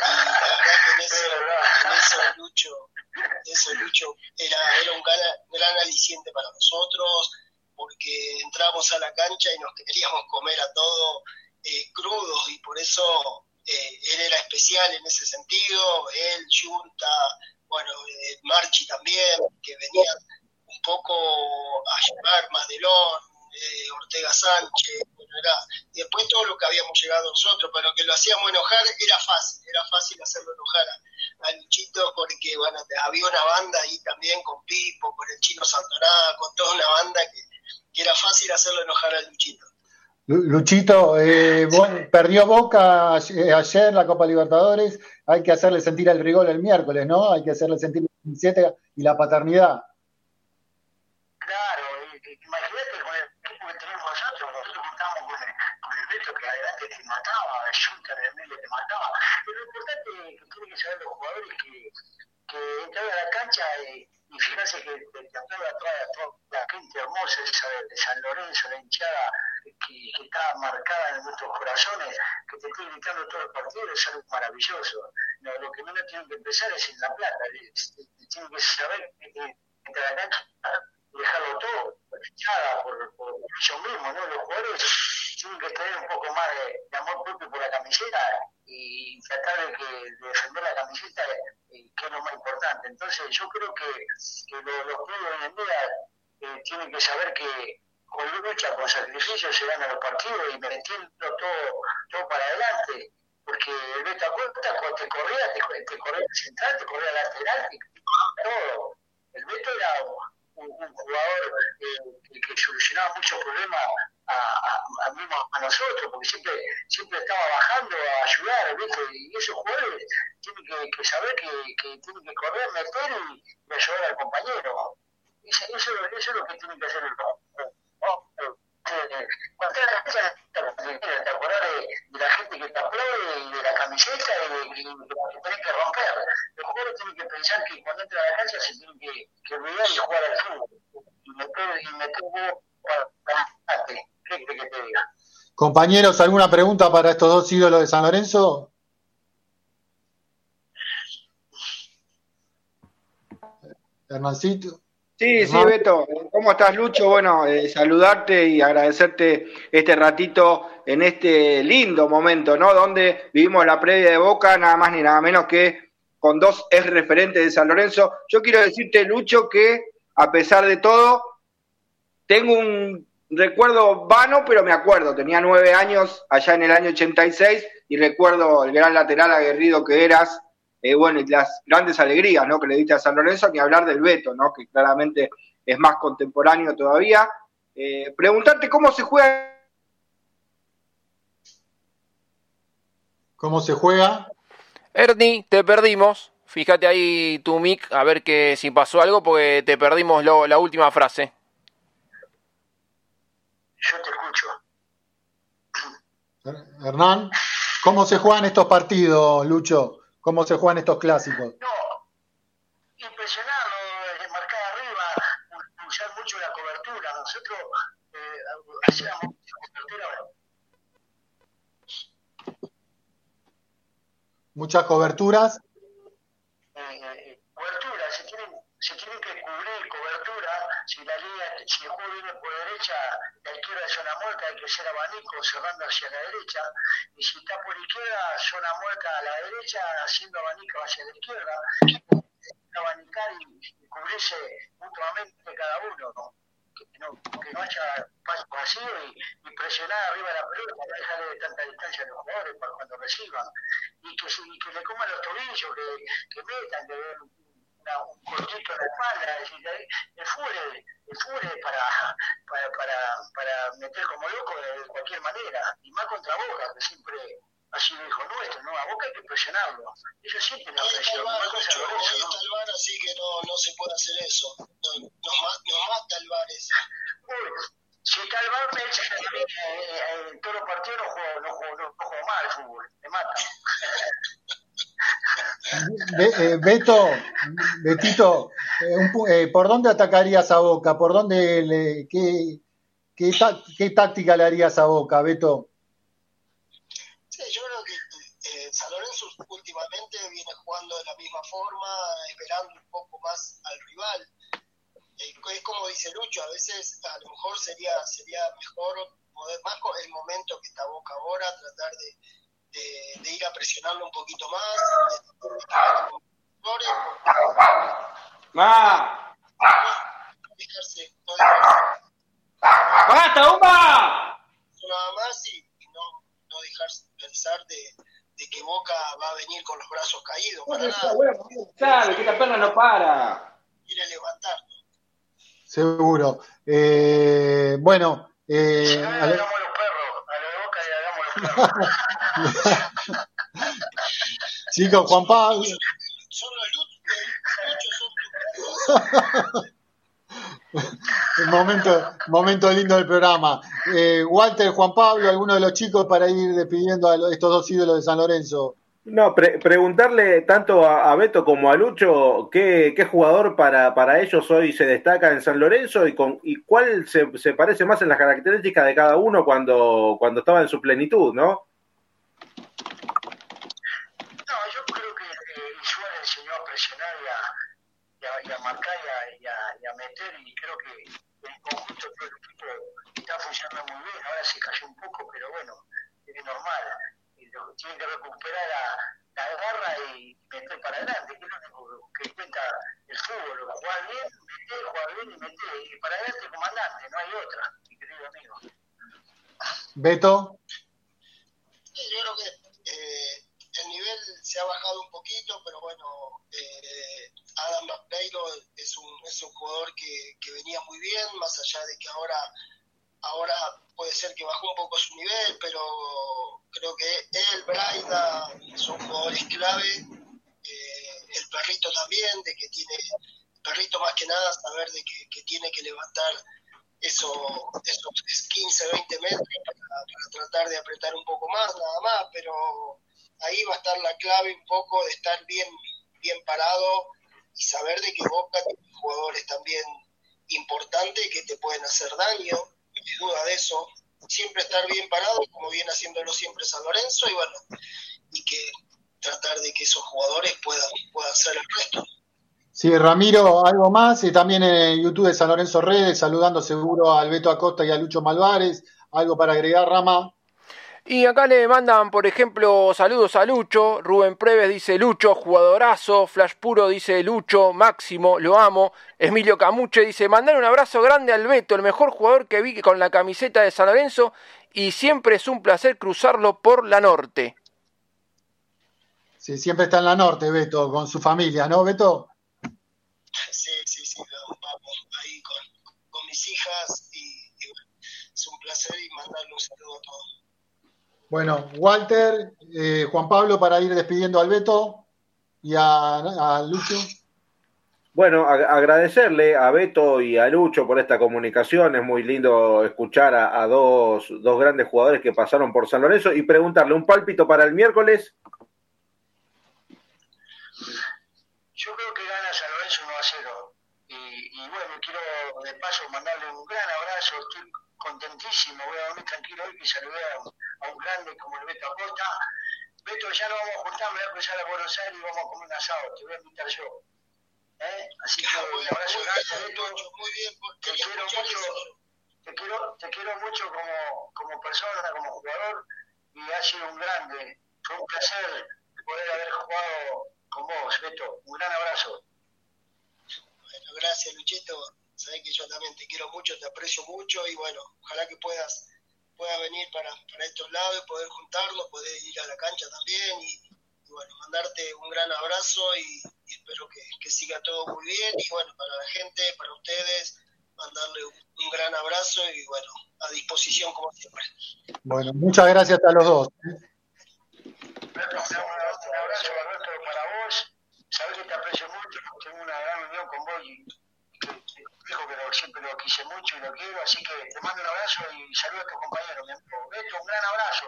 Y la verdad que en eso, en eso Lucho, eso Lucho era, era un gran, aliciente para nosotros, porque entramos a la cancha y nos queríamos comer a todos eh, crudos, y por eso eh, él era especial en ese sentido, él, Junta, bueno, eh, Marchi también, que venía un poco a llevar Madelón, eh, Ortega Sánchez, bueno, era, y después todo lo que habíamos llegado nosotros, pero que lo hacíamos enojar era fácil, era fácil hacerlo enojar a, Luchito porque bueno, había una banda ahí también con Pipo, con el Chino Santorá, con toda una banda que, que era fácil hacerlo enojar a Luchito. Luchito, eh, perdió Boca ayer la Copa Libertadores, hay que hacerle sentir el rigor el miércoles, ¿no? Hay que hacerle sentir la 27 y la paternidad. Claro, imagínate con el equipo que tenemos nosotros, nosotros contamos con el, con el Beto que adelante te mataba, el Junta de medio te mataba. Pero lo importante que saber los jugadores que, que a la cancha y, y que de toda, toda, toda la gente hermosa esa de San Lorenzo, la hinchada que, está marcada en nuestros corazones, que te estoy gritando todos los partidos, es algo maravilloso. No, lo que no tienen que empezar es en La Plata, tienen que saber que, entrar a la cancha dejarlo todo, por, por, ellos mismos, ¿no? Los jugadores tienen que tener un poco más de, amor propio por la camiseta y tratar de, que, de defender la camiseta, eh, que es lo más importante. Entonces, yo creo que, los, clubes hoy en día eh, tienen que saber que con lucha, con sacrificio se ganan los partidos y metiendo todo, todo para adelante. Porque el Beto Acosta te corría, te, te corría central, te corría lateral, te todo. El Beto era un, jugador eh, que, solucionaba muchos problemas a, a, a, nosotros, porque siempre, siempre estaba bajando a ayudar, ¿viste? y esos jugadores tienen que, que saber que, que, tienen que correr, meter y, y ayudar al compañero. Eso, eso, eso, es lo que tienen que hacer los cuando la te acordás de, de, la gente que te aplaude y de la camiseta y de, de que tenés que romper. Los jugadores tienen que pensar que cuando entran a la cancha se tienen que, que olvidar y jugar al fútbol. Y meter, y meter huevo para adelante. ¿Qué crees que te diga? Compañeros, ¿alguna pregunta para estos dos ídolos de San Lorenzo? Hernancito. Sí, sí, Beto. ¿Cómo estás, Lucho? Bueno, eh, saludarte y agradecerte este ratito en este lindo momento, ¿no? Donde vivimos la previa de Boca, nada más ni nada menos que con dos ex referentes de San Lorenzo. Yo quiero decirte, Lucho, que a pesar de todo, tengo un recuerdo vano, pero me acuerdo. Tenía nueve años allá en el año 86 y recuerdo el gran lateral aguerrido que eras eh, bueno, y las grandes alegrías ¿no? que le diste a San Lorenzo, ni hablar del Beto, ¿no? que claramente es más contemporáneo todavía. Eh, preguntarte cómo se juega. ¿Cómo se juega? Ernie, te perdimos. Fíjate ahí tu mic, a ver que si pasó algo, porque te perdimos lo, la última frase. Yo te escucho. Hernán, ¿cómo se juegan estos partidos, Lucho? ¿Cómo se juegan estos clásicos? No, impresionado, de marcar arriba, usar mucho la cobertura. Nosotros eh, hacíamos mucha cobertura. Muchas coberturas. Eh, eh, cobertura, se tienen, se tienen que cubrir cobertura. Si la línea, si el juego viene por derecha, la izquierda es hay que hacer abanico cerrando hacia la derecha. Y si está por izquierda, zona muerta a la derecha, haciendo abanico hacia la izquierda. Abanicar y, cubrirse mutuamente cada uno, ¿no? Que no, que no haya paso vacío y, y, presionar arriba la pelota para dejarle de tanta distancia a los jugadores para cuando reciban. Y que, y que le coman los tobillos, que, que metan, que una, un cortito en la espalda, es decir, el fútbol, el fútbol es para, para, para, para meter como loco de cualquier manera, y más contra Boca, que siempre ha sido hijo nuestro, ¿no? A Boca hay que presionarlo. Ellos siempre la presión. No está el bar, así que no, no se puede hacer eso. Nos, nos mata el bar ese. Uy, si está el bar, me echa que eh, en todos los partidos no juego, no juego, no, juego mal al fútbol, me matan. *laughs* Eh, Beto, Betito, eh, eh, ¿por dónde atacarías a Boca? ¿Por dónde le, qué, qué, táctica le harías a Boca, Beto? Sí, yo creo que San Lorenzo últimamente viene jugando de la misma forma, esperando un poco más al rival. es como dice Lucho, a veces a lo mejor sería, sería mejor poder, más con el momento que está Boca ahora, tratar de de, ir a presionarlo un poquito más. ¡Ma! No dejarse, ¡Basta, Uma! Nada más y, no, no dejarse pensar de, de, que Boca va a venir con los brazos caídos. Para nada. Sabe que esta perna no para. Ir a levantar. Seguro. Eh, bueno. Eh, *laughs* chicos, Juan Pablo, Solo *laughs* el momento, momento lindo del programa. Eh, Walter, Juan Pablo, alguno de los chicos para ir despidiendo a estos dos ídolos de San Lorenzo. No, pre- preguntarle tanto a, Beto como a Lucho qué, jugador para, para ellos hoy se destaca en San Lorenzo y, con, y cuál se, se parece más en las características de cada uno cuando, cuando estaba en su plenitud, ¿no? No, yo creo que eh, enseñó a presionar y a, a, marcar y a, a, meter y creo que en conjunto todo el equipo está funcionando muy bien. Ahora se cayó un poco, pero bueno, es normal. Y lo- tiene que recuperar la, la garra y meter para adelante, que es lo único que cuenta el fútbol. Jugar bien, meter, jugar bien y meter. Y para adelante, comandante, no hay otra, mi querido amigo. Beto, Sí, yo creo que eh, el nivel se ha bajado un poquito, pero bueno, eh, Adam Peiro es un, es un jugador que, que venía muy bien, más allá de que ahora, ahora puede ser que bajó un poco su nivel, pero creo que él, Braida, son jugadores clave, eh, el perrito también, de que tiene, el perrito más que nada, saber de que, tiene que levantar eso, esos 15, 20 metros para, para tratar de apretar un poco más, nada más, pero ahí va a estar la clave un poco de estar bien, bien parado y saber de que Boca tiene jugadores también importantes que te pueden hacer daño, duda de eso. Siempre estar bien parado, como viene haciéndolo siempre San Lorenzo, y bueno, y que tratar de que esos jugadores puedan, puedan hacer el resto. sí, Ramiro, algo más. Y también en YouTube de San Lorenzo Redes, saludando seguro a Alberto Acosta y a Lucho Malvares. Algo para agregar, Rama. Y acá le mandan, por ejemplo, saludos a Lucho. Rubén Preves dice Lucho, jugadorazo. Flash Puro dice Lucho, máximo, lo amo. Emilio Camuche dice, mandar un abrazo grande al Beto, el mejor jugador que vi con la camiseta de San Lorenzo. Y siempre es un placer cruzarlo por la norte. Sí, siempre está en la norte, Beto, con su familia, ¿no, Beto? Sí, sí, sí, vamos ahí con, con mis hijas y, y bueno, es un placer y mandarle un saludo a todos. Bueno, Walter, eh, Juan Pablo, para ir despidiendo al Beto y a, a Lucho. Bueno, ag- agradecerle a Beto y a Lucho por esta comunicación. Es muy lindo escuchar a, a dos, dos grandes jugadores que pasaron por San Lorenzo y preguntarle un pálpito para el miércoles. Yo creo que gana San Lorenzo 1 a 0. Y, y bueno, quiero de paso mandarle un gran abrazo. Estoy contentísimo. Voy a dormir tranquilo hoy que saludé a, un- a un grande como el Beto Acosta. Beto, ya nos vamos a juntar, me voy a cruzar a Buenos Aires y vamos a comer un asado. Te voy a invitar yo. ¿Eh? Así que un abrazo grande, Beto. Muy bien, Te quiero mucho. Te quiero, te quiero mucho como, como persona, como jugador, y has sido un grande. Fue un placer poder haber jugado con vos, Beto. Un gran abrazo. Bueno, gracias, Luchito. Sabes que yo también te quiero mucho, te aprecio mucho y bueno, ojalá que puedas, puedas venir para, para estos lados y poder juntarnos, poder ir a la cancha también y, y bueno, mandarte un gran abrazo y, y espero que, que siga todo muy bien y bueno, para la gente, para ustedes, mandarle un, un gran abrazo y bueno, a disposición como siempre. Bueno, muchas gracias a los dos. Un abrazo, un abrazo, Alberto, para vos. Sabés que te aprecio mucho, tengo una gran unión con vos y que, que lo- siempre lo quise mucho y lo quiero, así que te mando un abrazo y saludo a tus compañeros, mi amigo. Beto, un gran abrazo.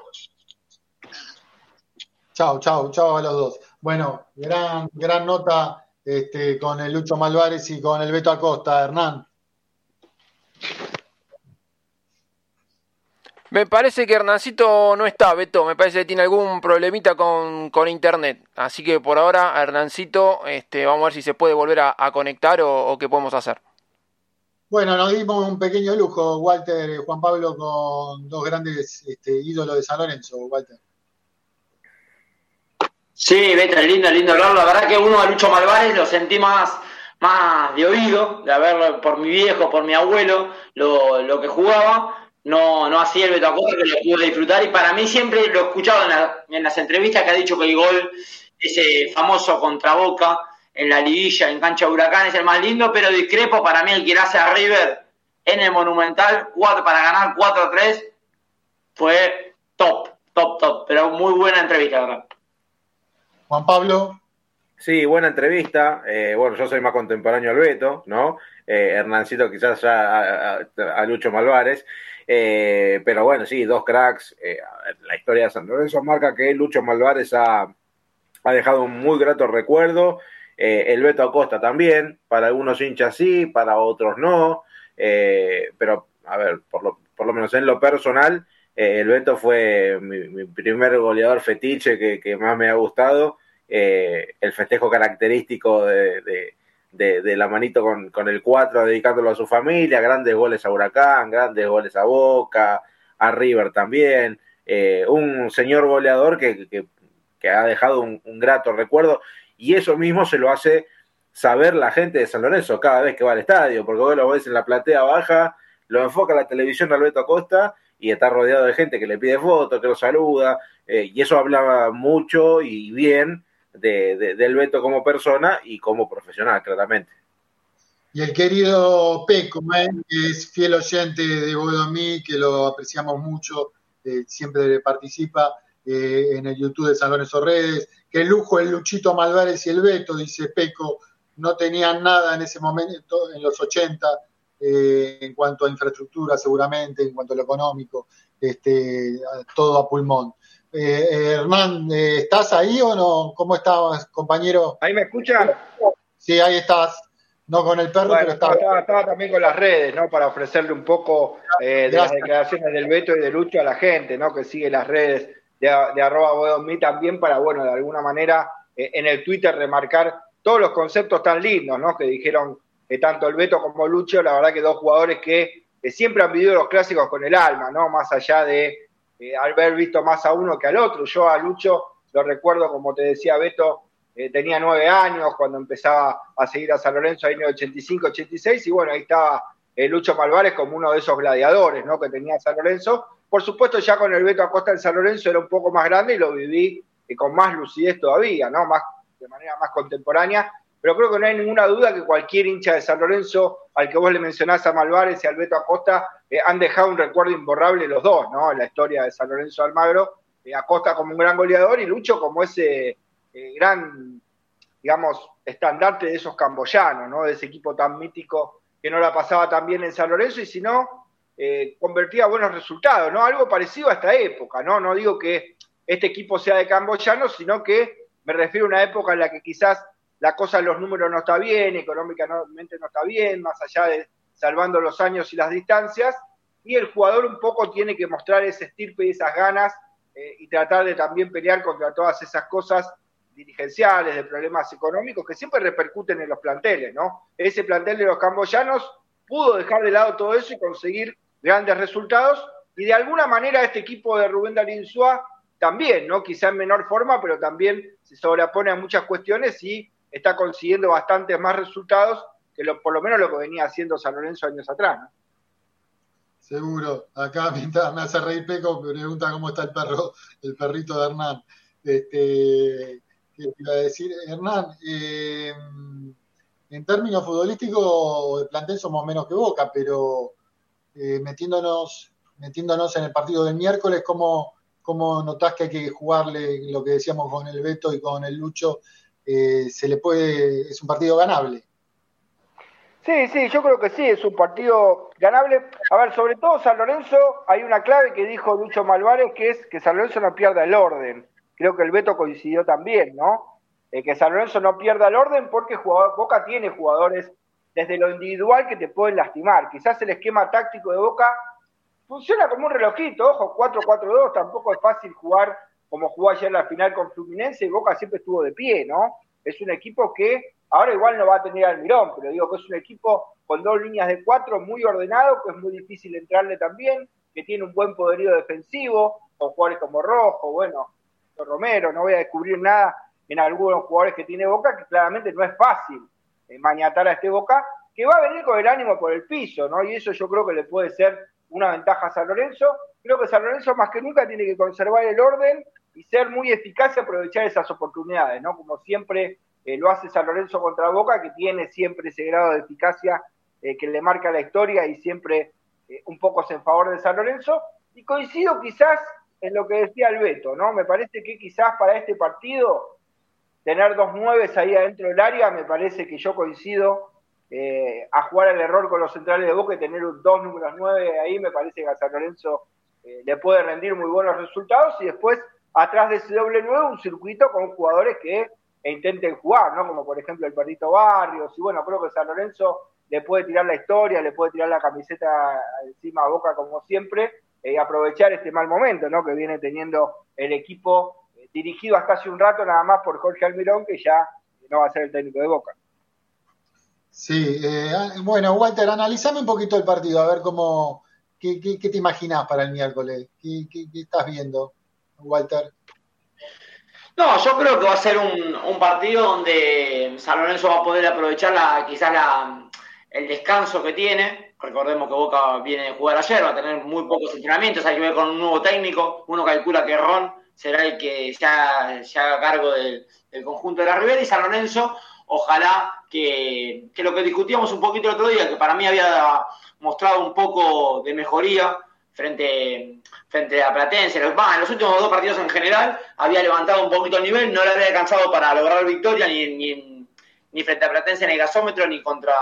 Chao, chao, chao a los dos. Bueno, gran, gran nota este, con el Lucho Malvares y con el Beto Acosta, Hernán. Me parece que Hernancito no está, Beto. Me parece que tiene algún problemita con, con internet. Así que por ahora, Hernancito, este, vamos a ver si se puede volver a, a conectar o, o qué podemos hacer. Bueno, nos dimos un pequeño lujo, Walter, eh, Juan Pablo, con dos grandes este, ídolos de San Lorenzo, Walter. Sí, lindo, lindo hablarlo. La verdad que uno a Lucho Malvares lo sentí más, más de oído, de haberlo por mi viejo, por mi abuelo, lo, lo que jugaba. No, no así el Beto Acosta, que lo pude disfrutar. Y para mí siempre lo he escuchado en, la- en las entrevistas que ha dicho que el gol ese famoso contraboca en la liguilla en cancha de Huracán es el más lindo, pero discrepo para mí el que hace a River en el Monumental cuatro, para ganar 4-3 fue top, top, top, pero muy buena entrevista, ¿verdad? Juan Pablo. Sí, buena entrevista. Eh, bueno, yo soy más contemporáneo al Beto, ¿no? Eh, Hernancito quizás ya a, Lucho Malvares. Eh, pero bueno, sí, dos cracks. la historia de San Lorenzo marca que Lucho Malvares ha, ha dejado un muy grato recuerdo. El Beto Acosta también, para algunos hinchas sí, para otros no. pero, a ver, por lo, por lo menos en lo personal, el Beto fue mi, primer goleador fetiche que, más me ha gustado. el festejo característico de la manito con, el 4 dedicándolo a su familia, grandes goles a Huracán, grandes goles a Boca, a River también, eh, un señor goleador que, ha dejado un, grato recuerdo y eso mismo se lo hace saber la gente de San Lorenzo cada vez que va al estadio, porque vos lo ves en la platea baja, lo enfoca la televisión Alberto Acosta y está rodeado de gente que le pide fotos, que lo saluda, eh, y eso habla mucho y bien de, del Beto como persona y como profesional, claramente. Y el querido Peco, ¿eh? que es fiel oyente de Bodomí, que lo apreciamos mucho, eh, siempre participa eh, en el YouTube de San Lorenzo Redes. Que lujo el Luchito Malvares y el Beto, dice Peco, no tenían nada en ese momento, en los 80, en cuanto a infraestructura seguramente, en cuanto a lo económico, este, todo a pulmón. Eh, Hernán, eh, ¿estás ahí o no? ¿Cómo estás, compañero? ¿Ahí me escuchan? Sí, ahí estás. No con el perro, pero estaba. Estaba, también con las redes, ¿no? Para ofrecerle un poco eh, de las declaraciones del Beto y de Lucho a la gente, ¿no? Que sigue las redes de, de arroba también para, bueno, de alguna manera en el Twitter remarcar todos los conceptos tan lindos, ¿no? Que dijeron tanto el Beto como Lucho, la verdad que dos jugadores que siempre han vivido los clásicos con el alma, ¿no? Más allá de eh, haber visto más a uno que al otro. Yo a Lucho lo recuerdo, como te decía Beto, eh, tenía nueve años cuando empezaba a seguir a San Lorenzo en el 85, 86, y bueno, ahí estaba eh, Lucho Malvares como uno de esos gladiadores ¿no? que tenía San Lorenzo. Por supuesto, ya con el Beto Acosta en San Lorenzo era un poco más grande y lo viví con más lucidez todavía, ¿no? Más, de manera más contemporánea, pero creo que no hay ninguna duda que cualquier hincha de San Lorenzo, al que vos le mencionás a Malvares y al Beto Acosta, eh, han dejado un recuerdo imborrable los dos, ¿no? En la historia de San Lorenzo Almagro, eh, Acosta como un gran goleador y Lucho como ese eh, gran, digamos, estandarte de esos camboyanos, ¿no? De ese equipo tan mítico que no la pasaba tan bien en San Lorenzo y si no, convertía buenos resultados, ¿no? Algo parecido a esta época, ¿no? No digo que este equipo sea de camboyanos, sino que me refiero a una época en la que quizás la cosa en los números no está bien, económicamente no está bien, más allá de salvando los años y las distancias, y el jugador un poco tiene que mostrar ese estirpe y esas ganas eh, y tratar de también pelear contra todas esas cosas dirigenciales, de problemas económicos que siempre repercuten en los planteles, ¿no? Ese plantel de los camboyanos pudo dejar de lado todo eso y conseguir grandes resultados, y de alguna manera este equipo de Rubén Darín también, ¿no? Quizá en menor forma, pero también se sobrepone a muchas cuestiones y está consiguiendo bastantes más resultados que por lo menos lo que venía haciendo San Lorenzo años atrás. ¿no? Seguro. Acá *laughs* me hace reír Peco, me pregunta cómo está el perro, el perrito de Hernán. Este, ¿Qué iba a decir? Hernán, eh, en términos futbolísticos, el plantel somos menos que Boca, pero eh, metiéndonos, metiéndonos en el partido del miércoles, ¿cómo, ¿cómo notás que hay que jugarle lo que decíamos con el Beto y con el Lucho? Eh, se le puede, es un partido ganable. Sí, sí, yo creo que sí, es un partido ganable. A ver, sobre todo San Lorenzo, hay una clave que dijo Lucho Malvares, que es que San Lorenzo no pierda el orden. Creo que el Beto coincidió también, ¿no? Eh, que San Lorenzo no pierda el orden porque Boca tiene jugadores desde lo individual que te pueden lastimar. Quizás el esquema táctico de Boca funciona como un relojito, ojo, 4-4-2, tampoco es fácil jugar como jugó ayer la final con Fluminense, y Boca siempre estuvo de pie, ¿no? Es un equipo que ahora igual no va a tener al Mirón, pero digo que es un equipo con dos líneas de cuatro muy ordenado, que es muy difícil entrarle también, que tiene un buen poderío defensivo, con jugadores como Rojo, bueno, Romero, no voy a descubrir nada en algunos jugadores que tiene Boca, que claramente no es fácil eh, maniatar a este Boca, que va a venir con el ánimo por el piso, ¿no? Y eso yo creo que le puede ser una ventaja a San Lorenzo. Creo que San Lorenzo más que nunca tiene que conservar el orden y ser muy eficaz y aprovechar esas oportunidades, ¿no? Como siempre eh, lo hace San Lorenzo contra Boca, que tiene siempre ese grado de eficacia eh, que le marca la historia y siempre eh, un poco es en favor de San Lorenzo. Y coincido quizás en lo que decía el Beto, ¿no? Me parece que quizás para este partido tener dos nueves ahí adentro del área, me parece que yo coincido a jugar el error con los centrales de Boca y tener dos números nueve ahí, me parece que a San Lorenzo le puede rendir muy buenos resultados y después atrás de ese doble nuevo un circuito con jugadores que intenten jugar, ¿no? Como por ejemplo el Perrito Barrios, y bueno, creo que San Lorenzo le puede tirar la historia, le puede tirar la camiseta encima a Boca como siempre, y eh, aprovechar este mal momento, ¿no? Que viene teniendo el equipo eh, dirigido hasta hace un rato nada más por Jorge Almirón, que ya no va a ser el técnico de Boca. Sí, eh, ah, bueno, Walter, analizame un poquito el partido, a ver cómo, qué, qué, te imaginas para el miércoles, qué, qué estás viendo. Walter? No, yo creo que va a ser un, partido donde San Lorenzo va a poder aprovechar la, quizás la, el descanso que tiene. Recordemos que Boca viene a jugar ayer, va a tener muy pocos entrenamientos, hay que ver con un nuevo técnico. Uno calcula que Ron será el que se haga, cargo del, conjunto de la Ribera y San Lorenzo, ojalá que, lo que discutíamos un poquito el otro día, que para mí había mostrado un poco de mejoría frente, frente a Platense. en los últimos dos partidos en general había levantado un poquito el nivel, no le había alcanzado para lograr victoria ni, ni, frente a Platense en el gasómetro ni contra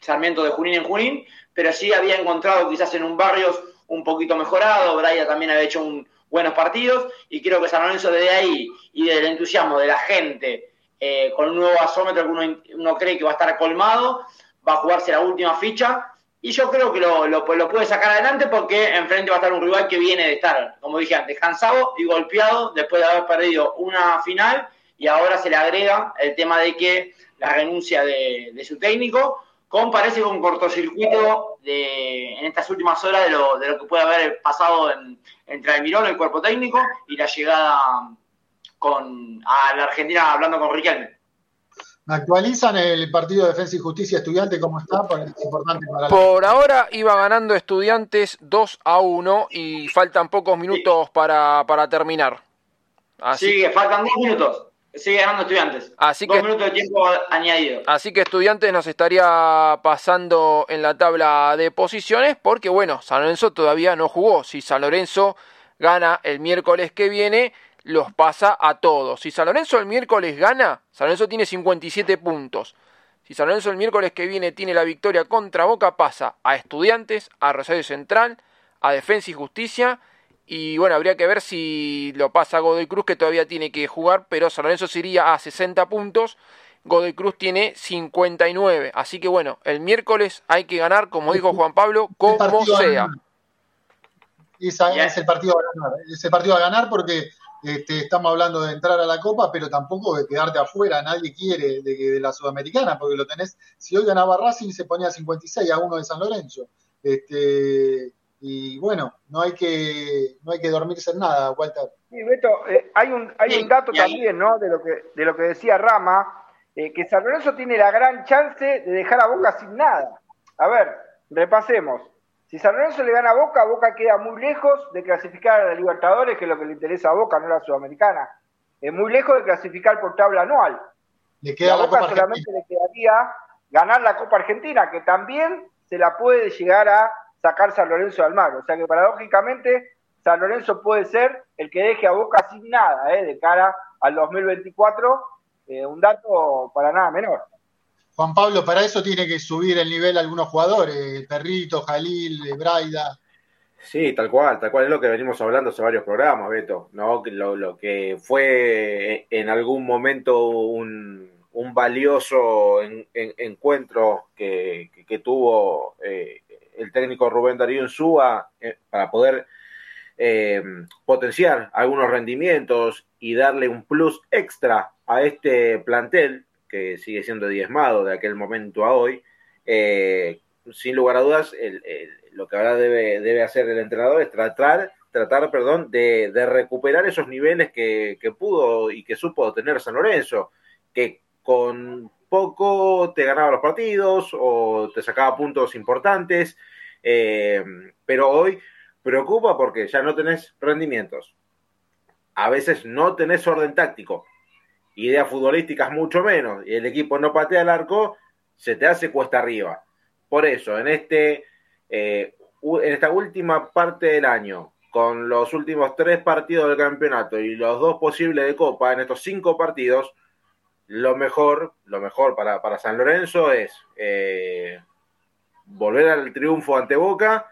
Sarmiento de Junín en Junín, pero sí había encontrado quizás en un barrio un poquito mejorado, Braia también había hecho un, buenos partidos y creo que San Lorenzo desde ahí y del entusiasmo de la gente eh, con un nuevo gasómetro que uno, uno cree que va a estar colmado, va a jugarse la última ficha y yo creo que lo, lo, puede sacar adelante porque enfrente va a estar un rival que viene de estar, como dije antes, cansado y golpeado después de haber perdido una final y ahora se le agrega el tema de que la renuncia de, su técnico, con parece un cortocircuito de, en estas últimas horas de lo, de lo que puede haber pasado en, entre Almirón, el cuerpo técnico, y la llegada con, a la Argentina hablando con Riquelme. ¿Me actualizan el partido de Defensa y Justicia Estudiante cómo está? es importante para Por ahora iba ganando Estudiantes 2 a 1 y faltan pocos minutos para, para terminar. Así... Sigue, faltan dos minutos. Sigue ganando Estudiantes. Así dos minutos de tiempo añadido. Así que Estudiantes nos estaría pasando en la tabla de posiciones porque, bueno, San Lorenzo todavía no jugó. Si San Lorenzo gana el miércoles que viene los pasa a todos. Si San Lorenzo el miércoles gana, San Lorenzo tiene 57 puntos. Si San Lorenzo el miércoles que viene tiene la victoria contra Boca, pasa a Estudiantes, a Rosario Central, a Defensa y Justicia. Y bueno, habría que ver si lo pasa a Godoy Cruz, que todavía tiene que jugar, pero San Lorenzo sería a 60 puntos. Godoy Cruz tiene 59. Así que bueno, el miércoles hay que ganar, como dijo Juan Pablo, como sea. Esa es el partido a ganar. Es el partido a ganar porque este, estamos hablando de entrar a la Copa, pero tampoco de quedarte afuera. Nadie quiere de, la Sudamericana, porque lo tenés. Si hoy ganaba Racing, se ponía 56 a 1 de San Lorenzo. Este, y bueno, no hay que no hay que dormirse en nada, Walter. Sí, Beto, eh, hay un hay un dato también, ¿no? De lo que de lo que decía Rama, eh, que San Lorenzo tiene la gran chance de dejar a Boca sin nada. A ver, repasemos. Si San Lorenzo le gana a Boca, Boca queda muy lejos de clasificar a la Libertadores, que es lo que le interesa a Boca, no a la Sudamericana. Es muy lejos de clasificar por tabla anual. Le queda a Boca solamente le quedaría ganar la Copa Argentina, que también se la puede llegar a sacar San Lorenzo del mar. O sea que paradójicamente San Lorenzo puede ser el que deje a Boca sin nada ¿eh? de cara al 2024. Eh, un dato para nada menor. Juan Pablo, para eso tiene que subir el nivel algunos jugadores, el Perrito, Jalil, Braida. Sí, tal cual, tal cual es lo que venimos hablando hace varios programas, Beto, ¿no? Lo, lo que fue en algún momento un, valioso encuentro que, tuvo eh, el técnico Rubén Darío Insúa eh, para poder eh, potenciar algunos rendimientos y darle un plus extra a este plantel que sigue siendo diezmado de aquel momento a hoy, eh, sin lugar a dudas, lo que ahora debe, debe hacer el entrenador es tratar, tratar perdón, de, recuperar esos niveles que, pudo y que supo tener San Lorenzo, que con poco te ganaba los partidos o te sacaba puntos importantes, eh, pero hoy preocupa porque ya no tenés rendimientos. a veces no tenés orden táctico, ideas futbolísticas mucho menos, y el equipo no patea el arco, se te hace cuesta arriba. Por eso, en, este, eh, en esta última parte del año, con los últimos tres partidos del campeonato y los dos posibles de Copa, en estos cinco partidos, lo mejor, lo mejor para, para San Lorenzo es eh, volver al triunfo ante Boca,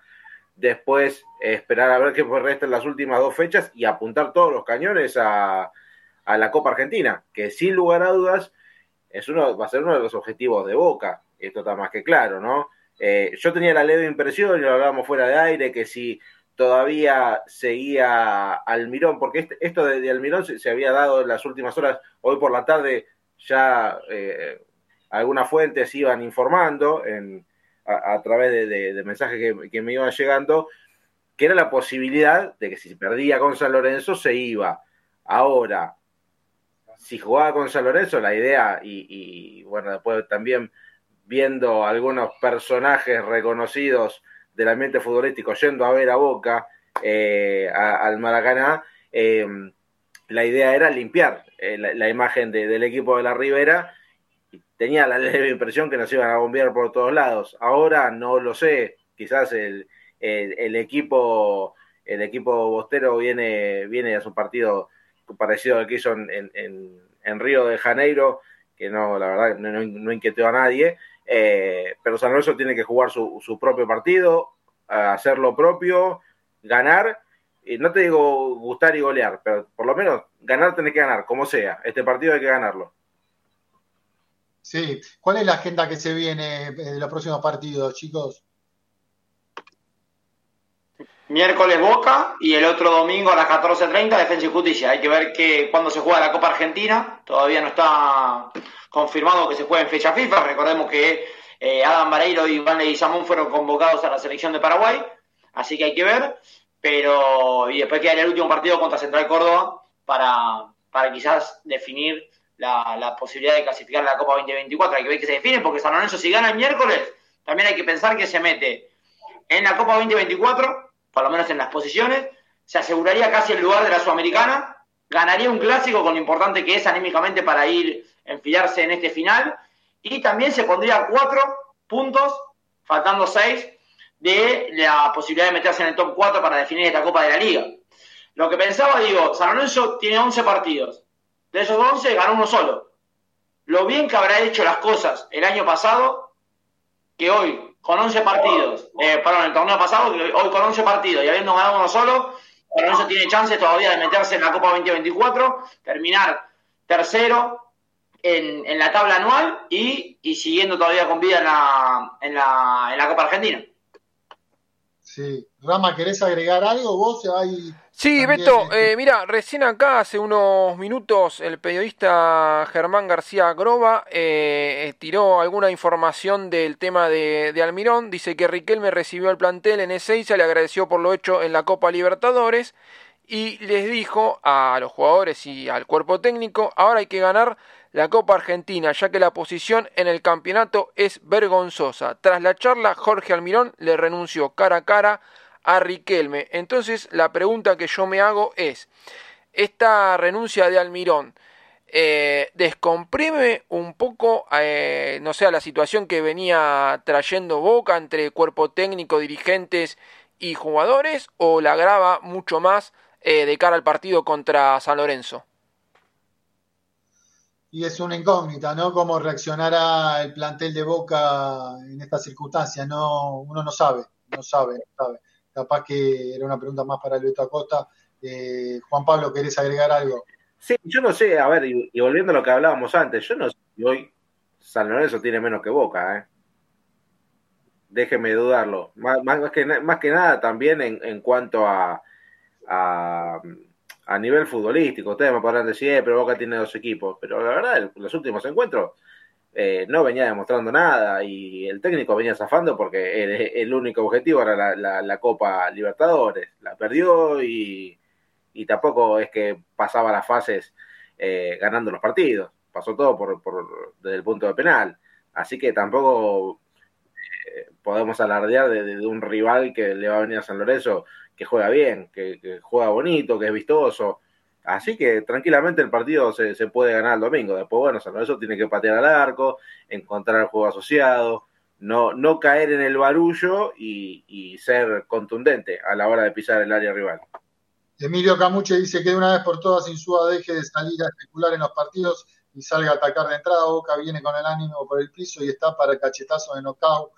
después esperar a ver qué resta en las últimas dos fechas y apuntar todos los cañones a, a la Copa Argentina, que sin lugar a dudas es uno, va a ser uno de los objetivos de Boca. Esto está más que claro, ¿no? Eh, yo tenía la leve impresión, y lo hablábamos fuera de aire, que si todavía seguía Almirón, porque este, esto de, Almirón se, había dado en las últimas horas, hoy por la tarde ya eh, algunas fuentes iban informando a, través de, mensajes que, que, me iban llegando, que era la posibilidad de que si perdía con San Lorenzo se iba. Ahora, si jugaba con San Lorenzo, la idea, y, bueno, después también viendo algunos personajes reconocidos del ambiente futbolístico yendo a ver a Boca, eh, al Maracaná, eh, la idea era limpiar eh, la, imagen del equipo de la Ribera. Tenía la *laughs* leve impresión que nos iban a bombear por todos lados. Ahora no lo sé. Quizás el, el, equipo el equipo bostero viene, viene a su partido parecido al que hizo en, en, Río de Janeiro, que no, la verdad, no, no inquietó a nadie. Eh, pero San Lorenzo tiene que jugar su, su propio partido, hacer lo propio, ganar. Y no te digo gustar y golear, pero por lo menos ganar tenés que ganar, como sea. Este partido hay que ganarlo. Sí, ¿cuál es la agenda que se viene de los próximos partidos, chicos? Miércoles Boca y el otro domingo a las 14.30 Defensa y Justicia. Hay que ver que cuando se juega la Copa Argentina, todavía no está confirmado que se juegue en fecha FIFA. Recordemos que eh, Adam Vareiro y Iván Leguizamón fueron convocados a la selección de Paraguay, así que hay que ver. Pero, y después queda el último partido contra Central Córdoba para, para quizás definir la, la, posibilidad de clasificar la Copa 2024. Hay que ver que se define, porque San Lorenzo, si gana el miércoles, también hay que pensar que se mete en la Copa 2024 por lo menos en las posiciones, se aseguraría casi el lugar de la Sudamericana, ganaría un clásico con lo importante que es anímicamente para ir enfilarse en este final, y también se pondría cuatro puntos, faltando seis, de la posibilidad de meterse en el top 4 para definir esta Copa de la Liga. Lo que pensaba, digo, San Lorenzo tiene 11 partidos. De esos 11 ganó uno solo. Lo bien que habrá hecho las cosas el año pasado, que hoy con 11 partidos, eh, perdón, el torneo pasado, hoy con 11 partidos y habiendo ganado uno solo, San tiene chances todavía de meterse en la Copa 2024, terminar tercero en, en la tabla anual y, y, siguiendo todavía con vida en la, en la, en la Copa Argentina. Sí. Rama, ¿querés agregar algo? ¿Vos hay Sí, Beto, eh, mira, recién acá hace unos minutos el periodista Germán García Groba eh, tiró alguna información del tema de, Almirón. Dice que Riquelme recibió al plantel en Ezeiza, le agradeció por lo hecho en la Copa Libertadores y les dijo a los jugadores y al cuerpo técnico, ahora hay que ganar la Copa Argentina, ya que la posición en el campeonato es vergonzosa. Tras la charla, Jorge Almirón le renunció cara a cara a Riquelme. Entonces la pregunta que yo me hago es, esta renuncia de Almirón, eh, descomprime un poco, eh, no sé, la situación que venía trayendo Boca entre cuerpo técnico, dirigentes y jugadores, o la agrava mucho más eh, de cara al partido contra San Lorenzo? Y es una incógnita, ¿no? Cómo reaccionará el plantel de Boca en estas circunstancias, no, uno no sabe, no sabe, no sabe capaz que era una pregunta más para Luis Acosta. Eh, Juan Pablo, ¿querés agregar algo? Sí, yo no sé, a ver, y, volviendo a lo que hablábamos antes, yo no sé si hoy San Lorenzo tiene menos que Boca, ¿eh? Déjeme dudarlo. Más, más, que, más que nada también en, cuanto a, a, nivel futbolístico. Ustedes me podrán decir, eh, pero Boca tiene dos equipos. Pero la verdad, los últimos encuentros eh, no venía demostrando nada y el técnico venía zafando porque el, único objetivo era la, Copa Libertadores. La perdió y, tampoco es que pasaba las fases eh, ganando los partidos. Pasó todo por, desde el punto de penal. Así que tampoco eh, podemos alardear de, un rival que le va a venir a San Lorenzo que juega bien, que, juega bonito, que es vistoso. Así que tranquilamente el partido se, se puede ganar el domingo. Después, bueno, San Lorenzo tiene que patear al arco, encontrar el juego asociado, no, no caer en el barullo y, y ser contundente a la hora de pisar el área rival. Emilio Camuche dice que de una vez por todas Insúa deje de salir a especular en los partidos y salga a atacar de entrada. Boca viene con el ánimo por el piso y está para el cachetazo de knockout.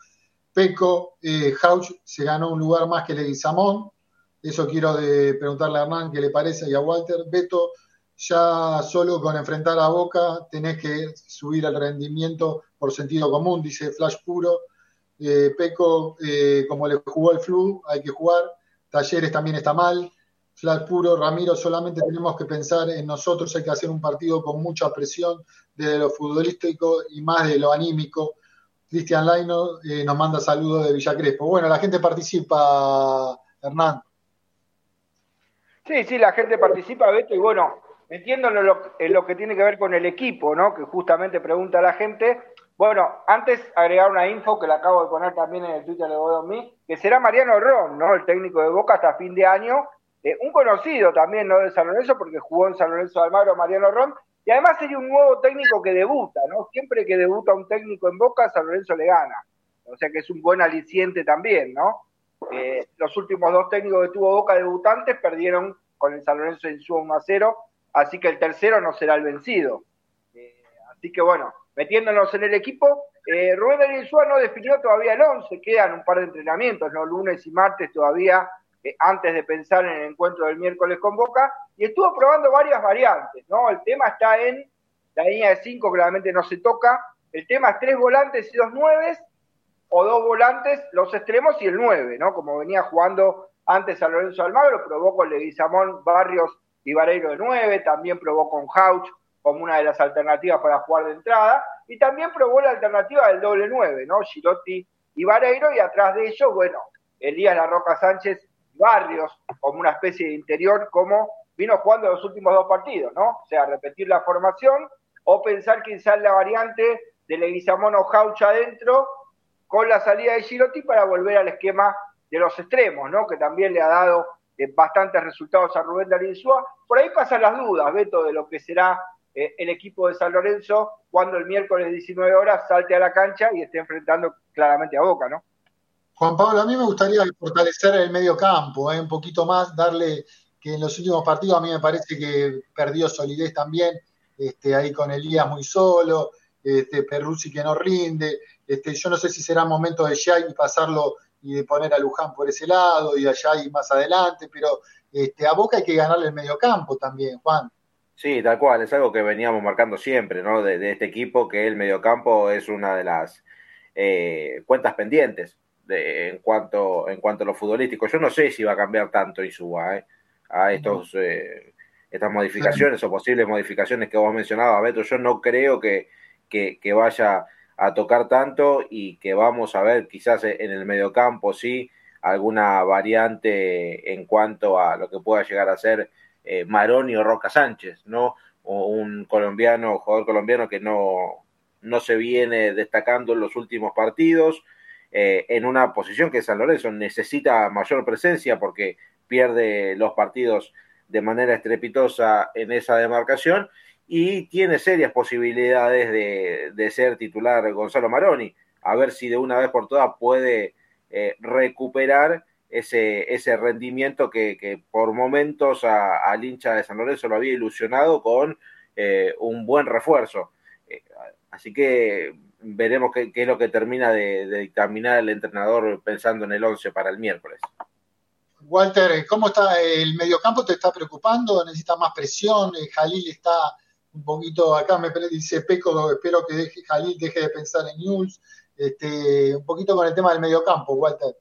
Peco, eh, Hauch se ganó un lugar más que Leguizamón. Eso quiero de preguntarle a Hernán qué le parece y a Walter. Beto, ya solo con enfrentar a Boca tenés que subir el rendimiento por sentido común, dice Flash Puro. Eh, Peco, eh, como le jugó el flu, hay que jugar. Talleres también está mal. Flash Puro, Ramiro, solamente tenemos que pensar en nosotros, hay que hacer un partido con mucha presión de lo futbolístico y más de lo anímico. Cristian Laino eh, nos manda saludos de Villa Crespo. Bueno, la gente participa, Hernán. Sí, sí, la gente participa, Beto, y bueno, metiéndonos en lo, en lo que tiene que ver con el equipo, ¿no? Que justamente pregunta la gente. Bueno, antes agregar una info que la acabo de poner también en el Twitter de Bodomí, que será Mariano Ron, ¿no? El técnico de Boca hasta fin de año eh, un conocido también, ¿no? De San Lorenzo, porque jugó en San Lorenzo de Almagro, Mariano Ron, y además sería un nuevo técnico que debuta, ¿no? Siempre que debuta un técnico en Boca, San Lorenzo le gana. O sea que es un buen aliciente también, ¿no? Eh, los últimos dos técnicos que tuvo Boca debutantes perdieron con el San Lorenzo en su 1 a 0, así que el tercero no será el vencido. Eh, así que bueno, metiéndonos en el equipo, eh, Rubén Daniel no definió todavía el 11, quedan un par de entrenamientos, ¿no? Lunes y martes todavía eh, antes de pensar en el encuentro del miércoles con Boca, y estuvo probando varias variantes, ¿no? El tema está en la línea de 5, claramente no se toca, el tema es tres volantes y dos nueves, o dos volantes, los extremos y el 9, ¿no? Como venía jugando antes a Lorenzo Almagro, probó con Leguizamón, Barrios y Vareiro de 9, también probó con Hauch como una de las alternativas para jugar de entrada, y también probó la alternativa del doble 9, ¿no? Girotti y Vareiro, y atrás de ellos, bueno, Elías La Roca Sánchez Barrios como una especie de interior, como vino jugando los últimos dos partidos, ¿no? O sea, repetir la formación o pensar quizás la variante de Leguizamón o Jaucha adentro con la salida de Girotti para volver al esquema de los extremos, ¿no? Que también le ha dado eh, bastantes resultados a Rubén Darín-Súa. Por ahí pasan las dudas, Beto, de lo que será eh, el equipo de San Lorenzo cuando el miércoles 19 horas salte a la cancha y esté enfrentando claramente a Boca, ¿no? Juan Pablo, a mí me gustaría fortalecer el medio campo, ¿eh? un poquito más, darle que en los últimos partidos a mí me parece que perdió solidez también, este, ahí con Elías muy solo, este, Perruzzi que no rinde, este, yo no sé si será momento de y pasarlo y de poner a Luján por ese lado y a y más adelante, pero este, a Boca hay que ganarle el medio campo también, Juan. Sí, tal cual, es algo que veníamos marcando siempre, ¿no? De, este equipo, que el mediocampo es una de las eh, cuentas pendientes en, cuanto, en cuanto a lo futbolístico. Yo no sé si va a cambiar tanto Insúa ¿eh? a estos, eh, estas modificaciones o posibles modificaciones que vos mencionabas, Beto. Yo no creo que, que, vaya a tocar tanto y que vamos a ver quizás en el mediocampo, sí, alguna variante en cuanto a lo que pueda llegar a ser eh, Maroni o Roca Sánchez, ¿no? O un colombiano, jugador colombiano que no, no se viene destacando en los últimos partidos, eh, en una posición que San Lorenzo necesita mayor presencia porque pierde los partidos de manera estrepitosa en esa demarcación y tiene serias posibilidades de, ser titular Gonzalo Maroni. A ver si de una vez por todas puede eh, recuperar ese, ese rendimiento que, por momentos al hincha de San Lorenzo lo había ilusionado con eh, un buen refuerzo. así que veremos qué, es lo que termina de, dictaminar el entrenador pensando en el 11 para el miércoles. Walter, ¿cómo está el mediocampo? ¿Te está preocupando? ¿Necesita más presión? Jalil está un poquito, acá me dice Peco, espero que deje, Jalil deje de pensar en News. Este, un poquito con el tema del mediocampo, Walter.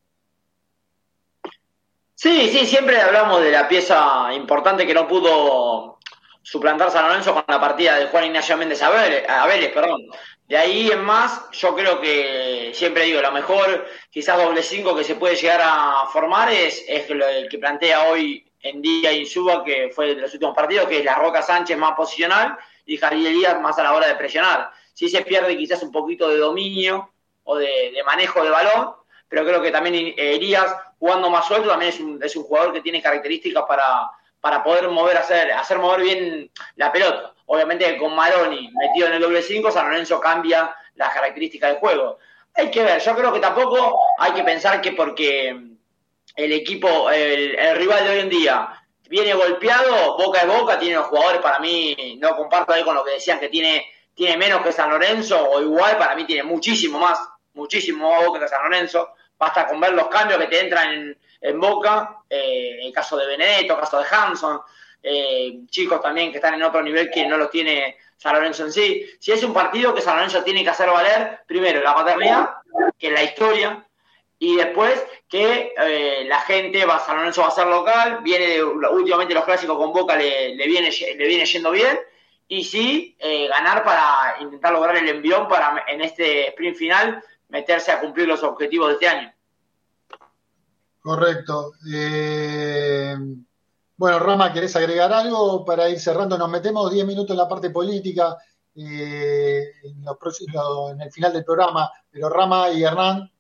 Sí, sí, siempre hablamos de la pieza importante que no pudo suplantar San Lorenzo con la partida de Juan Ignacio Méndez a Vélez, perdón. De ahí en más, yo creo que siempre digo, lo mejor, quizás doble cinco que se puede llegar a formar es, es el que plantea hoy en día Insuba, que fue de los últimos partidos, que es la Roca Sánchez más posicional y Javier Elías más a la hora de presionar. Si se pierde quizás un poquito de dominio o de, manejo de balón, pero creo que también Elías jugando más suelto también es un, es un jugador que tiene características para, para poder mover, hacer, hacer mover bien la pelota. Obviamente con Maroni metido en el doble 5, San Lorenzo cambia las características del juego. Hay que ver, yo creo que tampoco hay que pensar que porque el equipo, el, rival de hoy en día viene golpeado, boca de boca, tiene los jugadores, para mí, no comparto ahí con lo que decían que tiene, tiene menos que San Lorenzo, o igual, para mí tiene muchísimo más, muchísimo más boca que San Lorenzo. Basta con ver los cambios que te entran en, en Boca, eh, el caso de Benedetto, el caso de Hanson, eh, chicos también que están en otro nivel que no los tiene San Lorenzo en sí. Si es un partido que San Lorenzo tiene que hacer valer, primero la paternidad, que es la historia, y después que eh, la gente, va, San Lorenzo va a ser local, viene últimamente los clásicos con Boca le, viene, le viene yendo bien, y sí ganar para intentar lograr el envión para en este sprint final meterse a cumplir los objetivos de este año. Correcto. Eh, bueno, Rama, ¿querés agregar algo para ir cerrando? Nos metemos 10 minutos en la parte política eh, en, en el final del programa, pero Rama y Hernán.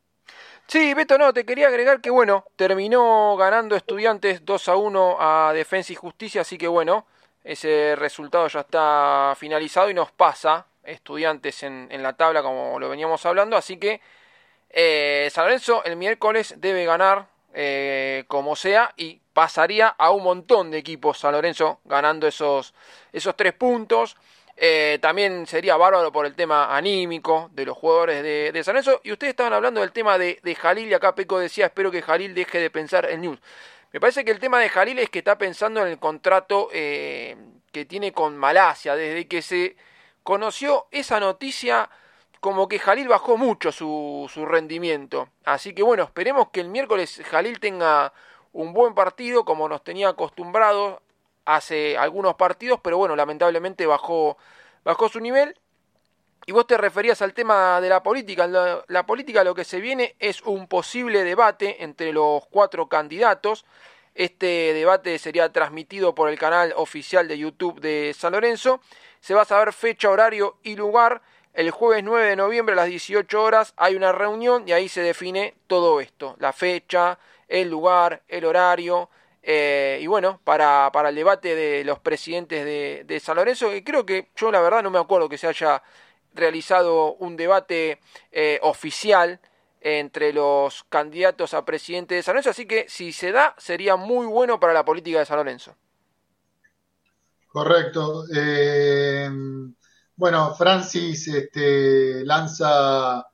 Sí, Beto, no, te quería agregar que, bueno, terminó ganando Estudiantes 2 a 1 a Defensa y Justicia, así que, bueno, ese resultado ya está finalizado y nos pasa Estudiantes en, la tabla, como lo veníamos hablando, así que eh, San Lorenzo el miércoles debe ganar eh, como sea, y pasaría a un montón de equipos San Lorenzo ganando esos, esos tres puntos. Eh, también sería bárbaro por el tema anímico de los jugadores de, San Lorenzo. Y ustedes estaban hablando del tema de, Jalil, y acá Peco decía, espero que Jalil deje de pensar en News. Me parece que el tema de Jalil es que está pensando en el contrato eh, que tiene con Malasia. Desde que se conoció esa noticia, como que Jalil bajó mucho su, su rendimiento. Así que bueno, esperemos que el miércoles Jalil tenga un buen partido como nos tenía acostumbrado hace algunos partidos, pero bueno, lamentablemente bajó, bajó su nivel. Y vos te referías al tema de la política. La, la, política lo que se viene es un posible debate entre los cuatro candidatos. Este debate sería transmitido por el canal oficial de YouTube de San Lorenzo. Se va a saber fecha, horario y lugar. El jueves 9 de noviembre a las 18 horas hay una reunión y ahí se define todo esto, la fecha, el lugar, el horario, eh, y bueno, para, para, el debate de los presidentes de, de, San Lorenzo, que creo que yo la verdad no me acuerdo que se haya realizado un debate eh, oficial entre los candidatos a presidente de San Lorenzo, así que si se da sería muy bueno para la política de San Lorenzo. Correcto. Eh, bueno, Francis este, lanza,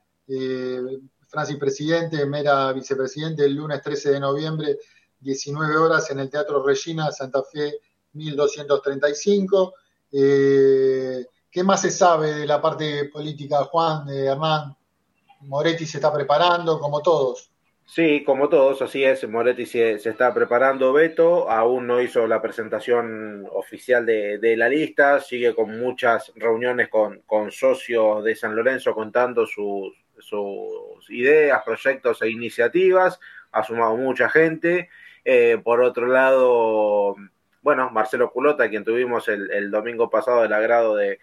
Francis presidente, Mera vicepresidente, el lunes 13 de noviembre, 19 horas en el Teatro Regina, Santa Fe 1235. Eh, ¿Qué más se sabe de la parte política, Juan, de Hernán? Moretti se está preparando, como todos. Sí, como todos, así es. Moretti se, está preparando, Beto. Aún no hizo la presentación oficial de, la lista. Sigue con muchas reuniones con, socios de San Lorenzo contando sus, ideas, proyectos e iniciativas. Ha sumado mucha gente. Eh, por otro lado, bueno, Marcelo Culota, quien tuvimos el, domingo pasado el agrado de,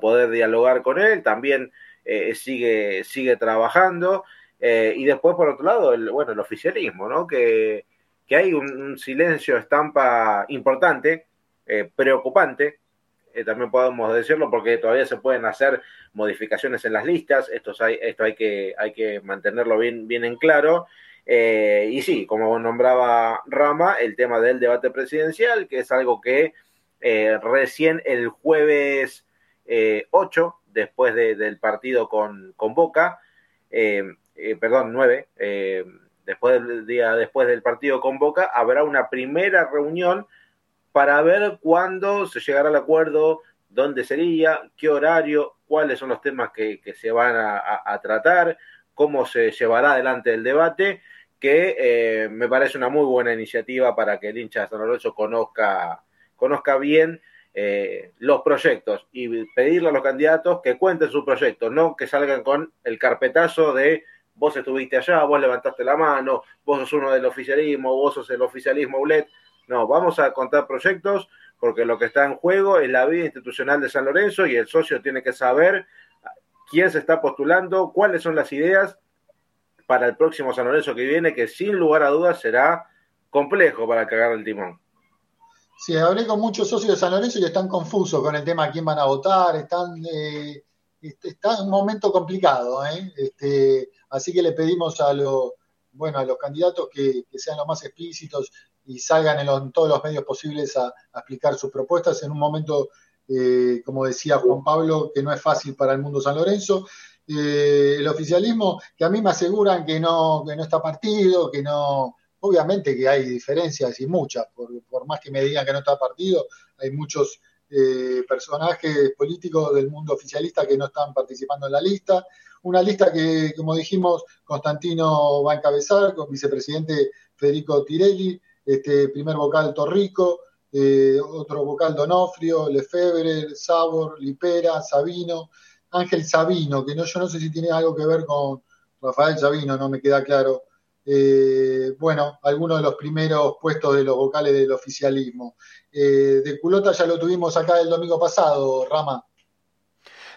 poder dialogar con él, también eh, sigue, sigue trabajando. Eh, y después, por otro lado, el, bueno, el oficialismo, ¿no? Que, que hay un, silencio estampa importante, preocupante, también podemos decirlo, porque todavía se pueden hacer modificaciones en las listas, esto hay, esto hay, que, hay que mantenerlo bien, bien en claro. Y sí, como nombraba Rama, el tema del debate presidencial, que es algo que recién el jueves 8, después del partido con, con Boca, eh, perdón, 9, eh, después del día después del partido con Boca, habrá una primera reunión para ver cuándo se llegará al acuerdo, dónde sería, qué horario, cuáles son los temas que, se van a, tratar, cómo se llevará adelante el debate, que eh, me parece una muy buena iniciativa para que el hincha de San Lorenzo conozca, conozca bien los proyectos y pedirle a los candidatos que cuenten su proyecto, no que salgan con el carpetazo de vos estuviste allá, vos levantaste la mano, vos sos uno del oficialismo, vos sos el oficialismo ULED. No, vamos a contar proyectos porque lo que está en juego es la vida institucional de San Lorenzo y el socio tiene que saber quién se está postulando, cuáles son las ideas para el próximo San Lorenzo que viene, que sin lugar a dudas será complejo para cagar el timón. Sí, hablé con muchos socios de San Lorenzo y están confusos con el tema de quién van a votar, están, eh, está un momento complicado, ¿eh? este, así que le pedimos a los, bueno, a los candidatos que, sean lo más explícitos y salgan en, todos los medios posibles a, explicar sus propuestas en un momento, eh, como decía Juan Pablo, que no es fácil para el mundo San Lorenzo. El oficialismo, que a mí me aseguran que no, que no está partido, que no, Obviamente que hay diferencias y muchas, por, más que me digan que no está partido, hay muchos eh, personajes políticos del mundo oficialista que no están participando en la lista. Una lista que, como dijimos, Constantino va a encabezar con vicepresidente Federico Tirelli, este primer vocal Torrico, eh, otro vocal Donofrio, Lefebvre, Sabor, Lipera, Sabino, Ángel Sabino, que no, yo no sé si tiene algo que ver con Rafael Sabino, no me queda claro eh, bueno, algunos de los primeros puestos de los vocales del oficialismo. Eh, de culota ya lo tuvimos acá el domingo pasado, Rama.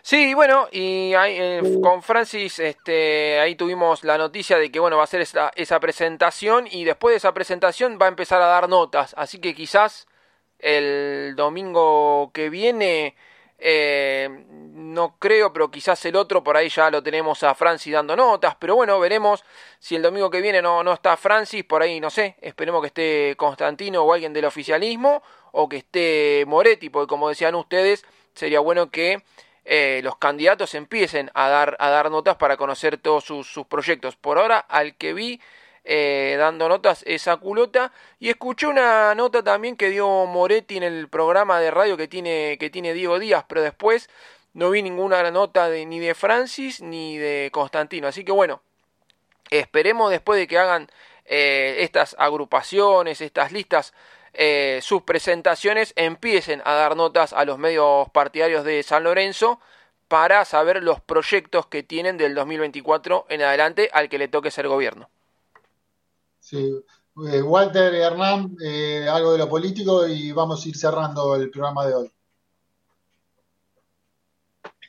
Sí, bueno, y eh, con Francis este, ahí tuvimos la noticia de que bueno va a ser esa, esa presentación y después de esa presentación va a empezar a dar notas, así que quizás el domingo que viene eh, no creo, pero quizás el otro, por ahí ya lo tenemos a Francis dando notas. Pero bueno, veremos si el domingo que viene no, no está Francis, por ahí no sé. Esperemos que esté Constantino o alguien del oficialismo, o que esté Moretti, porque como decían ustedes, sería bueno que eh, los candidatos empiecen a dar, a dar notas para conocer todos sus, sus proyectos. Por ahora, al que vi eh, dando notas esa culota. Y escuché una nota también que dio Moretti en el programa de radio que tiene, que tiene Diego Díaz, pero después no vi ninguna nota de, ni de Francis ni de Constantino. Así que bueno, esperemos después de que hagan eh, estas agrupaciones, estas listas, eh, sus presentaciones, empiecen a dar notas a los medios partidarios de San Lorenzo para saber los proyectos que tienen del 2024 en adelante al que le toque ser gobierno. Sí. Eh, Walter Hernán, eh, algo de lo político y vamos a ir cerrando el programa de hoy.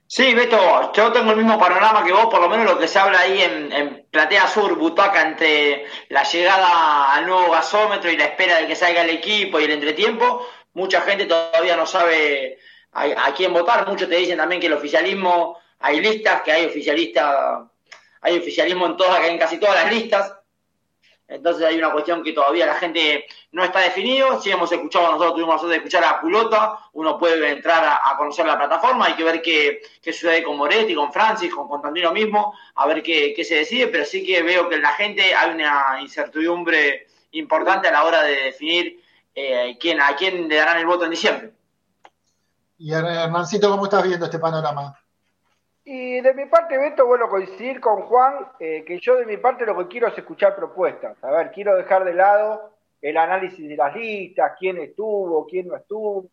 Sí, Beto, yo tengo el mismo panorama que vos, por lo menos lo que se habla ahí en, Platea Sur, Butaca, entre la llegada al nuevo gasómetro y la espera de que salga el equipo y el entretiempo. Mucha gente todavía no sabe a, quién votar. Muchos te dicen también que el oficialismo, hay listas, que hay oficialista, hay oficialismo en todas, en casi todas las listas. Entonces hay una cuestión que todavía la gente no está definido. Si hemos escuchado, nosotros tuvimos la suerte de escuchar a Culota, uno puede entrar a, conocer la plataforma, hay que ver qué, sucede con Moretti, con Francis, con Constantino mismo, a ver qué, se decide, pero sí que veo que en la gente hay una incertidumbre importante a la hora de definir eh, quién, a quién le darán el voto en diciembre. Y Hermancito, ¿cómo estás viendo este panorama? Y de mi parte, Beto, bueno, coincidir con Juan, eh, que yo de mi parte lo que quiero es escuchar propuestas. A ver, quiero dejar de lado el análisis de las listas, quién estuvo, quién no estuvo.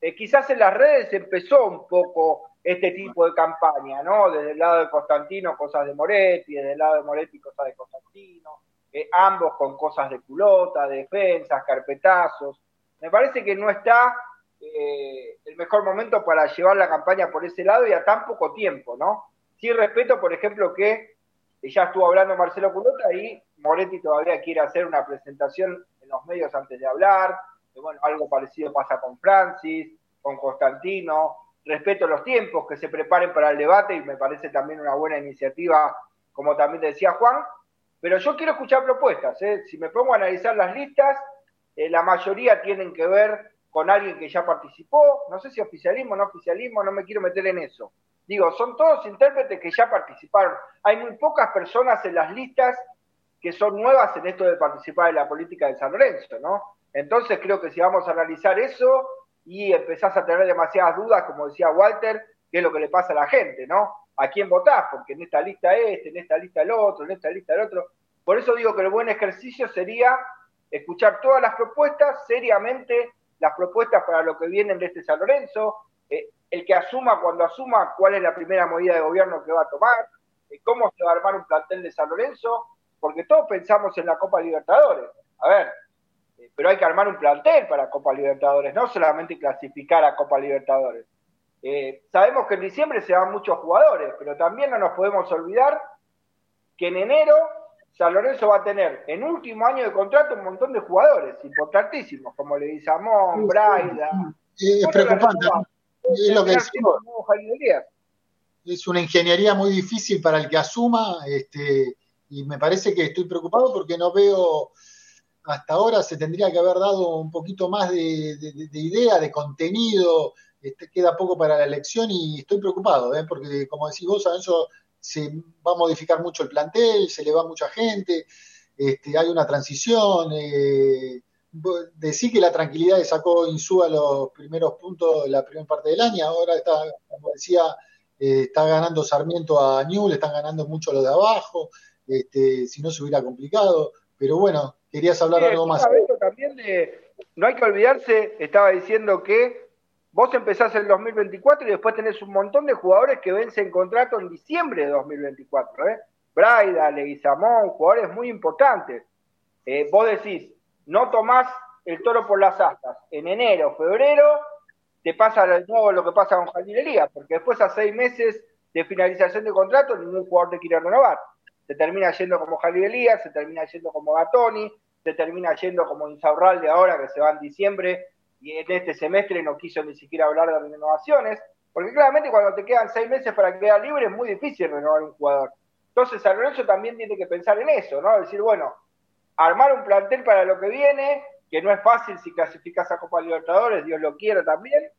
Eh, quizás en las redes empezó un poco este tipo de campaña, ¿no? Desde el lado de Constantino, cosas de Moretti, desde el lado de Moretti, cosas de Constantino, eh, ambos con cosas de culota, defensas, carpetazos. Me parece que no está eh, el mejor momento para llevar la campaña por ese lado y a tan poco tiempo, ¿no? Sí respeto, por ejemplo, que ya estuvo hablando Marcelo Culota y Moretti todavía quiere hacer una presentación en los medios antes de hablar. bueno, algo parecido pasa con Francis, con Constantino. Respeto los tiempos, que se preparen para el debate y me parece también una buena iniciativa, como también decía Juan. Pero yo quiero escuchar propuestas. ¿eh? Si me pongo a analizar las listas, eh, la mayoría tienen que ver con alguien que ya participó, no sé si oficialismo o no oficialismo, no me quiero meter en eso. Digo, son todos intérpretes que ya participaron. Hay muy pocas personas en las listas que son nuevas en esto de participar en la política de San Lorenzo, ¿no? Entonces creo que si vamos a analizar eso y empezás a tener demasiadas dudas, como decía Walter, qué es lo que le pasa a la gente, ¿no? ¿A quién votás? Porque en esta lista este, en esta lista el otro, en esta lista el otro. Por eso digo que el buen ejercicio sería escuchar todas las propuestas seriamente las propuestas para lo que vienen de este San Lorenzo, eh, el que asuma cuando asuma cuál es la primera medida de gobierno que va a tomar, eh, cómo se va a armar un plantel de San Lorenzo, porque todos pensamos en la Copa Libertadores. A ver, eh, pero hay que armar un plantel para Copa Libertadores, no solamente clasificar a Copa Libertadores. sabemos que en diciembre se van muchos jugadores, pero también no nos podemos olvidar que en enero San Lorenzo va a tener en último año de contrato un montón de jugadores importantísimos, como Leguizamón, Braida. Es preocupante. Es lo que es una ingeniería muy difícil para el que asuma, este, y me parece que estoy preocupado porque no veo, hasta ahora se tendría que haber dado un poquito más de, idea, de contenido, este, queda poco para la elección y estoy preocupado, ¿eh? porque como decís vos, eso se va a modificar mucho el plantel, se le va mucha gente, este, hay una transición. Eh, decir que la tranquilidad sacó Insúa los primeros puntos de la primera parte del año, ahora está, como decía, eh, está ganando Sarmiento a Newell, están ganando mucho los de abajo, este, si no se hubiera complicado, pero bueno, querías hablar algo más. También no hay que olvidarse, estaba diciendo que vos empezás el 2024 y después tenés un montón de jugadores que vencen contrato en diciembre de 2024, ¿eh? Braida, Leguizamón, jugadores muy importantes. Eh, vos decís, no tomás el toro por las astas. En enero, febrero, te pasa de nuevo lo que pasa con jardinería, porque después a seis meses de finalización de contrato ningún jugador te quiere renovar. Se termina yendo como Jalil se termina yendo como Gatoni, se termina yendo como Insaurralde ahora que se va en diciembre y en este semestre no quiso ni siquiera hablar de renovaciones, porque claramente cuando te quedan seis meses para quedar libre es muy difícil renovar un jugador. Entonces San Lorenzo también tiene que pensar en eso, ¿no? Decir, bueno, armar un plantel para lo que viene, que no es fácil si clasificas a Copa Libertadores, Dios lo quiera también.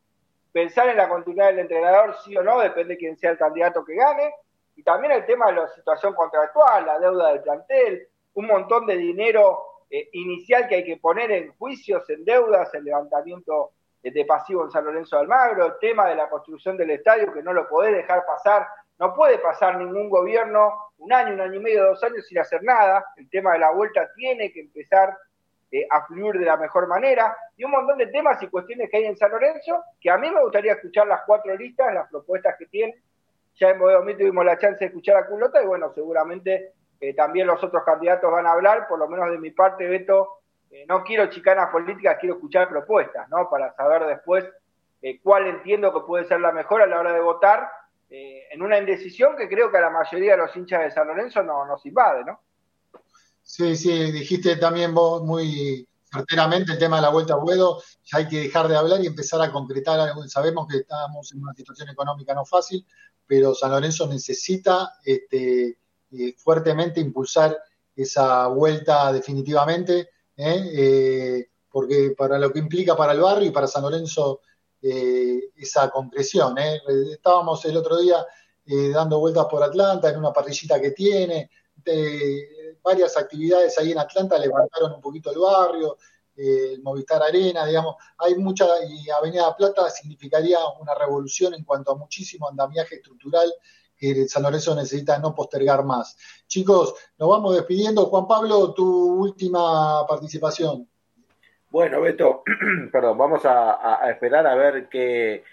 Pensar en la continuidad del entrenador, sí o no, depende de quién sea el candidato que gane. Y también el tema de la situación contractual, la deuda del plantel, un montón de dinero eh, inicial que hay que poner en juicios, en deudas, en levantamiento de pasivo en San Lorenzo de Almagro, el tema de la construcción del estadio que no lo podés dejar pasar, no puede pasar ningún gobierno un año, un año y medio, dos años sin hacer nada, el tema de la vuelta tiene que empezar eh, a fluir de la mejor manera, y un montón de temas y cuestiones que hay en San Lorenzo, que a mí me gustaría escuchar las cuatro listas, las propuestas que tienen, ya en Bodegomí tuvimos la chance de escuchar a Culota, y bueno, seguramente eh, también los otros candidatos van a hablar, por lo menos de mi parte, Beto, eh, no quiero chicanas políticas, quiero escuchar propuestas, ¿no? Para saber después eh, cuál entiendo que puede ser la mejor a la hora de votar, en una indecisión que creo que a la mayoría de los hinchas de San Lorenzo no nos invade, ¿no? Sí, sí, dijiste también vos muy certeramente el tema de la vuelta a Buedo, ya hay que dejar de hablar y empezar a concretar algo. Sabemos que estamos en una situación económica no fácil, pero San Lorenzo necesita este, eh, fuertemente impulsar esa vuelta definitivamente, ¿eh? Eh, porque para lo que implica para el barrio y para San Lorenzo esa concreción. Estábamos el otro día dando vueltas por Atlanta en una parrillita que tiene, varias actividades ahí en Atlanta levantaron un poquito el barrio, el Movistar Arena, digamos, hay mucha, y Avenida Plata significaría una revolución en cuanto a muchísimo andamiaje estructural que San Lorenzo necesita no postergar más. Chicos, nos vamos despidiendo. Juan Pablo, tu última participación. Bueno, Beto, *clears throat* perdón, vamos a, esperar a ver qué,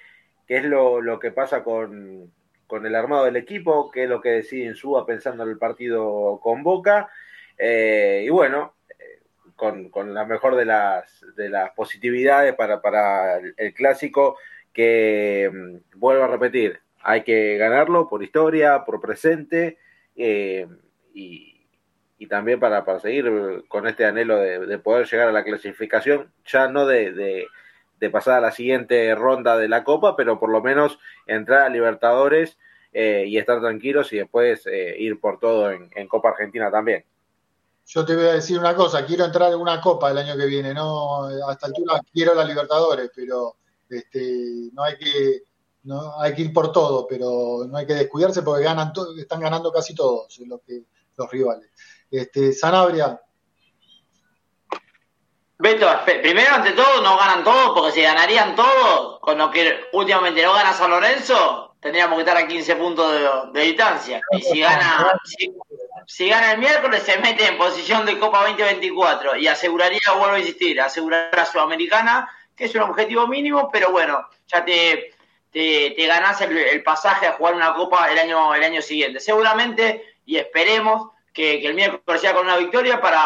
es lo, que pasa con, el armado del equipo, qué es lo que decide Suba pensando en el partido con Boca. Eh, y bueno, eh, con, la mejor de las, de las positividades para, para el clásico, que mm, vuelvo a repetir, hay que ganarlo por historia, por presente eh, y, también para, para, seguir con este anhelo de, poder llegar a la clasificación, ya no de, pasar a la siguiente ronda de la Copa, pero por lo menos entrar a Libertadores eh, y estar tranquilos y después eh, ir por todo en, Copa Argentina también. Yo te voy a decir una cosa, quiero entrar en una Copa el año que viene, no a esta altura quiero la Libertadores, pero este, no hay que ¿no? Hay que ir por todo, pero no hay que descuidarse porque ganan están ganando casi todos los, que, los rivales. Este, Sanabria. Beto, primero ante todo no ganan todos, porque si ganarían todos, con lo que últimamente no gana San Lorenzo, tendríamos que estar a 15 puntos de, distancia. Y si gana, si, gana el miércoles, se mete en posición de Copa 2024 y aseguraría, vuelvo a insistir, asegurar a Sudamericana, que es un objetivo mínimo, pero bueno, ya te te, te ganás el, pasaje a jugar una copa el año, el año siguiente. Seguramente, y esperemos, que, el miércoles sea con una victoria para,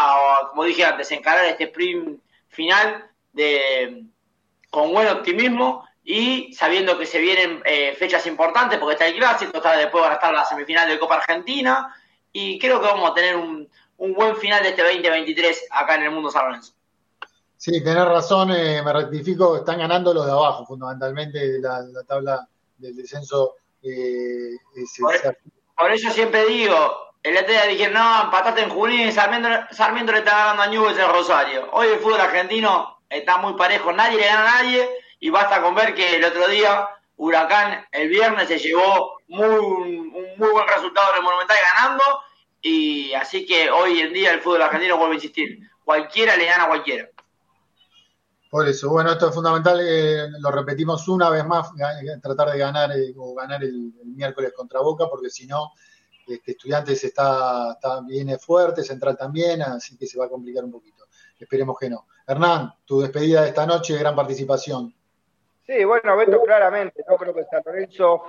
como dije antes, encarar este sprint final de, con buen optimismo y sabiendo que se vienen eh, fechas importantes, porque está el clásico, está, después va a estar la semifinal de Copa Argentina, y creo que vamos a tener un, un buen final de este 2023 acá en el mundo San. Sí, tenés razón, eh, me rectifico, están ganando los de abajo, fundamentalmente la, la tabla del descenso. Eh, por, eso siempre digo, el otro día dije, no, empataste en Junín y Sarmiento, Sarmiento le está ganando a Newell's en Rosario. Hoy el fútbol argentino está muy parejo, nadie le gana a nadie y basta con ver que el otro día Huracán el viernes se llevó muy, un muy buen resultado en el Monumental ganando y así que hoy en día el fútbol argentino vuelve a insistir, cualquiera le gana a cualquiera. Por eso, bueno, esto es fundamental, eh, lo repetimos una vez más, eh, tratar de ganar eh, o ganar el, miércoles contra Boca, porque si no, este, Estudiantes está, está, viene fuerte, Central también, así que se va a complicar un poquito. Esperemos que no. Hernán, tu despedida de esta noche, gran participación. Sí, bueno, Beto, claramente, yo creo que San Lorenzo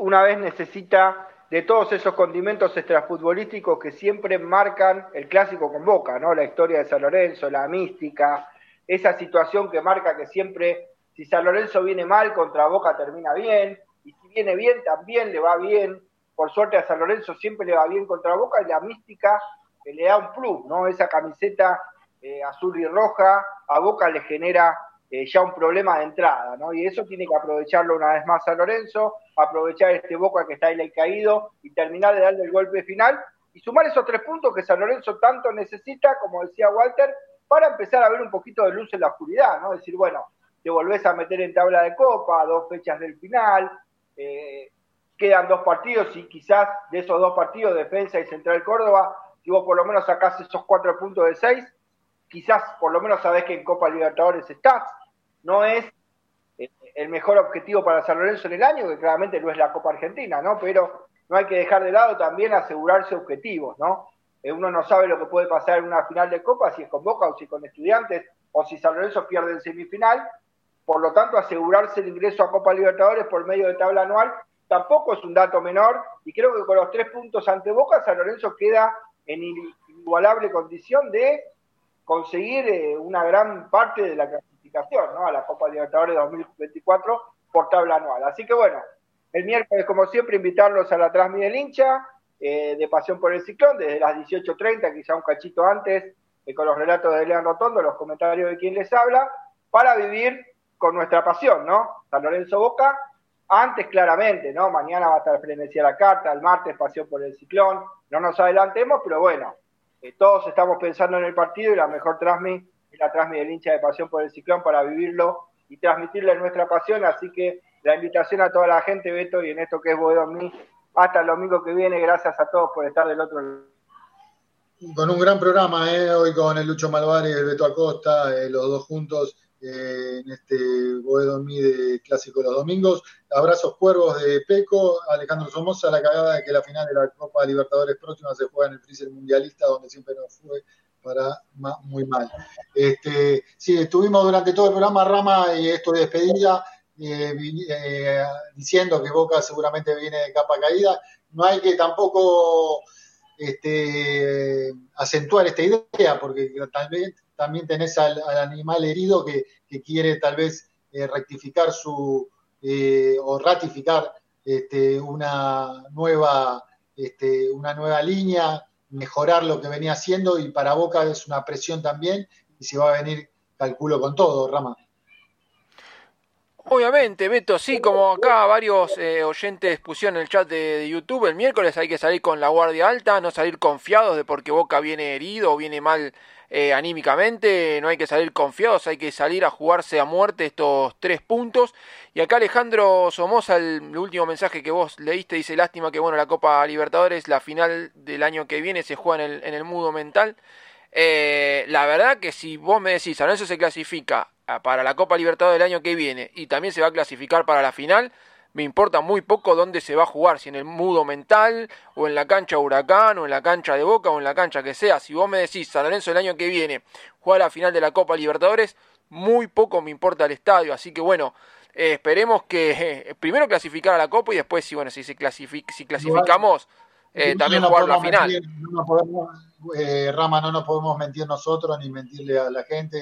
una vez necesita de todos esos condimentos extrafutbolísticos que siempre marcan el clásico con Boca, ¿no? La historia de San Lorenzo, la mística, esa situación que marca que siempre, si San Lorenzo viene mal, contra Boca termina bien, y si viene bien, también le va bien. Por suerte a San Lorenzo siempre le va bien contra Boca y la mística le da un plus, ¿no? Esa camiseta eh, azul y roja a Boca le genera eh, ya un problema de entrada, ¿no? Y eso tiene que aprovecharlo una vez más San Lorenzo, aprovechar este Boca que está ahí caído y terminar de darle el golpe final y sumar esos tres puntos que San Lorenzo tanto necesita, como decía Walter, para empezar a ver un poquito de luz en la oscuridad, ¿no? Decir, bueno, te volvés a meter en tabla de copa, dos fechas del final, eh, quedan dos partidos y quizás de esos dos partidos, Defensa y Central Córdoba, si vos por lo menos sacás esos cuatro puntos de seis, quizás por lo menos sabés que en Copa Libertadores estás. No es eh, el mejor objetivo para San Lorenzo en el año, que claramente no es la Copa Argentina, ¿no? Pero no hay que dejar de lado también asegurarse objetivos, ¿no? Eh, uno no sabe lo que puede pasar en una final de Copa, si es con Boca o si con Estudiantes, o si San Lorenzo pierde en semifinal. Por lo tanto, asegurarse el ingreso a Copa Libertadores por medio de tabla anual tampoco es un dato menor, y creo que con los tres puntos ante Boca, San Lorenzo queda en inigualable condición de conseguir eh, una gran parte de la clasificación a la Copa Libertadores 2024 por tabla anual. Así que bueno, el miércoles, como siempre, invitarlos a la Transmi del hincha, eh, de Pasión por el Ciclón, desde las 18.30, quizá un cachito antes, eh, con los relatos de Leandro Rotondo, los comentarios de quien les habla, para vivir con nuestra pasión, ¿no? San Lorenzo Boca, antes claramente, ¿no? Mañana va a estar Frenesí la carta, el martes Pasión por el Ciclón, no nos adelantemos, pero bueno, eh, todos estamos pensando en el partido y la mejor transmi es la transmi del hincha de Pasión por el Ciclón para vivirlo y transmitirle nuestra pasión, así que la invitación a toda la gente, Beto, y en esto que es mí hasta el domingo que viene. Gracias a todos por estar del otro lado. Con un gran programa, ¿eh? hoy con el Lucho Malvares el Beto Acosta, eh, los dos juntos eh, en este Boedo de Clásico los Domingos. Abrazos cuervos de Peco, Alejandro Somoza, la cagada de que la final de la Copa Libertadores próxima se juega en el Freezer Mundialista, donde siempre nos fue para muy mal. Este, sí, estuvimos durante todo el programa, Rama, y esto de despedida. Eh, eh, diciendo que Boca seguramente viene de capa caída. No hay que tampoco este, acentuar esta idea, porque tal vez también tenés al, animal herido que, quiere tal vez eh, rectificar su o ratificar este, una nueva este, una nueva línea, mejorar lo que venía haciendo y para Boca es una presión también y se va a venir, calculo con todo, Rama. Obviamente, Beto, sí, como acá varios eh, oyentes pusieron en el chat de, YouTube, el miércoles hay que salir con la guardia alta, no salir confiados de porque Boca viene herido o viene mal eh, anímicamente, no hay que salir confiados, hay que salir a jugarse a muerte estos tres puntos. Y acá Alejandro Somoza, el, último mensaje que vos leíste, dice, lástima que bueno, la Copa Libertadores, la final del año que viene se juega en el, en el mudo mental. Eh, la verdad que si vos me decís, a eso se clasifica para la Copa Libertadores del año que viene y también se va a clasificar para la final, me importa muy poco dónde se va a jugar, si en el mudo mental, o en la cancha Huracán, o en la cancha de Boca, o en la cancha que sea. Si vos me decís, San Lorenzo el año que viene juega la final de la Copa Libertadores, muy poco me importa el estadio. Así que bueno, eh, esperemos que eh, primero clasificar a la Copa y después, si bueno, si, se si clasificamos, eh, también jugar la final. no podemos, Rama, no nos podemos mentir nosotros ni mentirle a la gente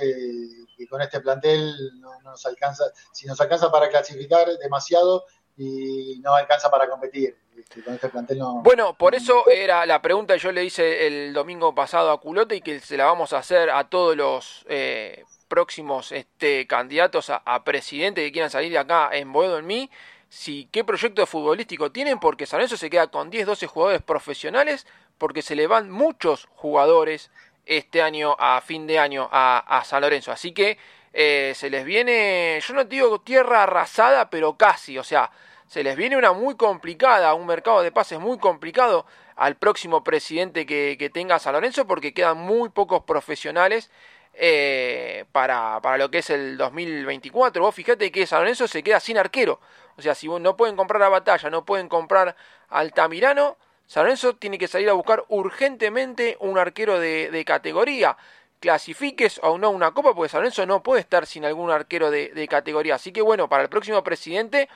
que con este plantel no, nos alcanza, si nos alcanza para clasificar demasiado y no alcanza para competir. Este, con este plantel no, Bueno, por eso era la pregunta que yo le hice el domingo pasado a Culote y que se la vamos a hacer a todos los eh, próximos este, candidatos a, a presidente que quieran salir de acá en Boedo en mí. Si, ¿Qué proyecto futbolístico tienen? Porque San Lorenzo se queda con 10, 12 jugadores profesionales porque se le van muchos jugadores este año a fin de año a, San Lorenzo. Así que eh, se les viene, yo no digo tierra arrasada, pero casi, o sea, se les viene una muy complicada, un mercado de pases muy complicado al próximo presidente que tenga San Lorenzo porque quedan muy pocos profesionales eh, para, para, lo que es el 2024. Vos fíjate que San Lorenzo se queda sin arquero. O sea, si no pueden comprar a Batalla, no pueden comprar Altamirano, San Lorenzo tiene que salir a buscar urgentemente un arquero de, de categoría clasifiques o no una copa, porque San Lorenzo no puede estar sin algún arquero de, de, categoría. Así que bueno, para el próximo presidente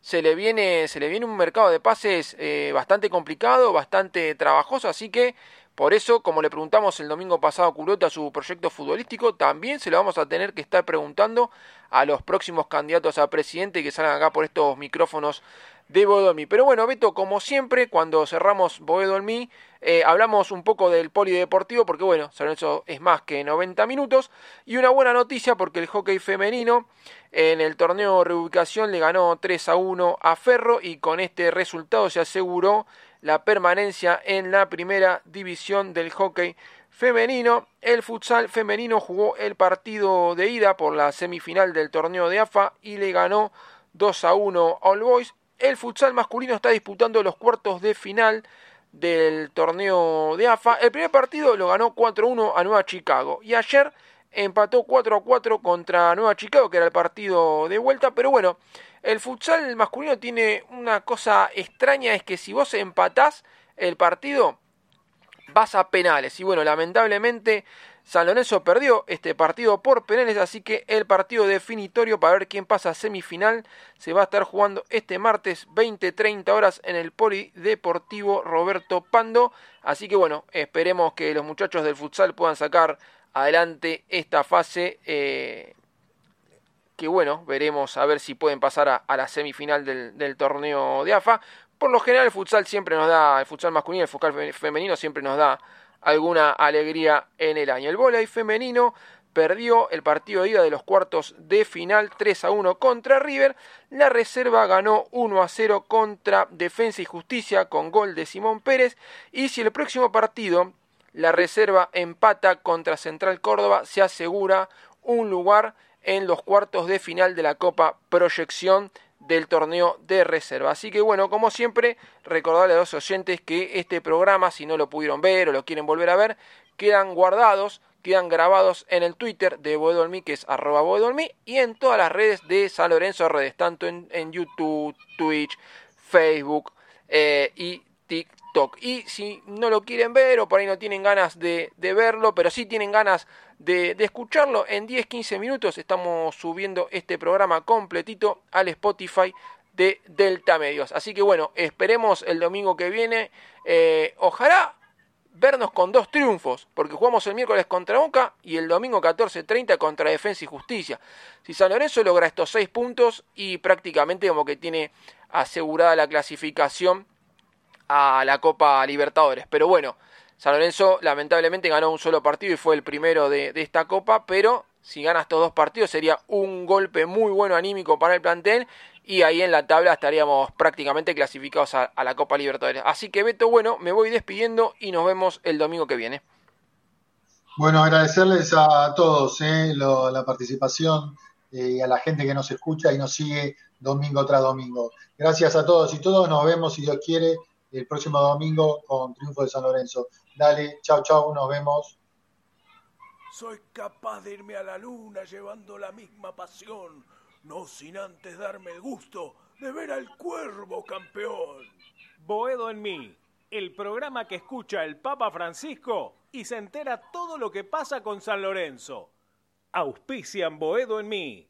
se le viene, se le viene un mercado de pases eh, bastante complicado, bastante trabajoso, así que por eso, como le preguntamos el domingo pasado a Culota su proyecto futbolístico, también se lo vamos a tener que estar preguntando a los próximos candidatos a presidente que salgan acá por estos micrófonos de Boedo Pero bueno, Beto, como siempre, cuando cerramos Boedo eh, hablamos un poco del polideportivo, porque bueno, San Lorenzo es más que 90 minutos. Y una buena noticia, porque el hockey femenino en el torneo reubicación le ganó 3 a 1 a Ferro y con este resultado se aseguró la permanencia en la primera división del hockey femenino. El futsal femenino jugó el partido de ida por la semifinal del torneo de AFA y le ganó 2 a 1 a All Boys. El futsal masculino está disputando los cuartos de final del torneo de AFA. El primer partido lo ganó 4-1 a Nueva Chicago. Y ayer empató 4-4 contra Nueva Chicago, que era el partido de vuelta. Pero bueno, el futsal masculino tiene una cosa extraña, es que si vos empatás el partido, vas a penales. Y bueno, lamentablemente San Lorenzo perdió este partido por penales, así que el partido definitorio para ver quién pasa a semifinal se va a estar jugando este martes 20-30 horas en el Polideportivo Roberto Pando. Así que bueno, esperemos que los muchachos del futsal puedan sacar adelante esta fase. Eh, que bueno, veremos a ver si pueden pasar a, la semifinal del, torneo de AFA. Por lo general el futsal siempre nos da, el futsal masculino, el futsal femenino siempre nos da alguna alegría en el año. El volei femenino perdió el partido de ida de los cuartos de final 3 a 1 contra River. La reserva ganó 1 a 0 contra Defensa y Justicia con gol de Simón Pérez. Y si el próximo partido la reserva empata contra Central Córdoba, se asegura un lugar en los cuartos de final de la Copa Proyección del torneo de reserva. Así que bueno, como siempre, recordarle a los oyentes que este programa, si no lo pudieron ver o lo quieren volver a ver, quedan guardados, quedan grabados en el Twitter de Boedolmi, que es arroba Boedolmi, y en todas las redes de San Lorenzo Redes, tanto en, YouTube, Twitch, Facebook eh, y TikTok. Y si no lo quieren ver o por ahí no tienen ganas de, de verlo, pero sí tienen ganas de, escucharlo. En 10-15 minutos estamos subiendo este programa completito al Spotify de Delta Medios. Así que bueno, esperemos el domingo que viene. Eh, ojalá vernos con dos triunfos, porque jugamos el miércoles contra Boca y el domingo 14.30 contra Defensa y Justicia. Si San Lorenzo logra estos seis puntos y prácticamente como que tiene asegurada la clasificación a la Copa Libertadores. Pero bueno, San Lorenzo lamentablemente ganó un solo partido y fue el primero de, esta copa, pero si gana estos dos partidos sería un golpe muy bueno anímico para el plantel y ahí en la tabla estaríamos prácticamente clasificados a, la Copa Libertadores. Así que Beto, bueno, me voy despidiendo y nos vemos el domingo que viene. Bueno, agradecerles a todos eh, la participación eh, y a la gente que nos escucha y nos sigue domingo tras domingo. Gracias a todos y todos, nos vemos si Dios quiere el próximo domingo con Triunfo de San Lorenzo. Dale, chao, chao, nos vemos. Soy capaz de irme a la luna llevando la misma pasión, no sin antes darme el gusto de ver al cuervo campeón. Boedo en mí, el programa que escucha el Papa Francisco y se entera todo lo que pasa con San Lorenzo. Auspician Boedo en mí.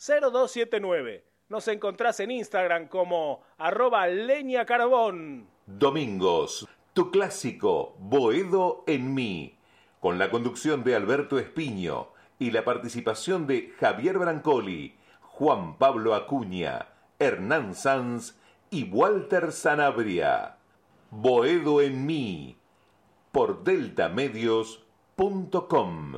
115-332-0279. Nos encontrás en Instagram como arroba leña carbón. Domingos, tu clásico, Boedo en mí con la conducción de Alberto Espiño y la participación de Javier Brancoli, Juan Pablo Acuña, Hernán Sanz y Walter Sanabria. Boedo en mí, por deltamedios.com.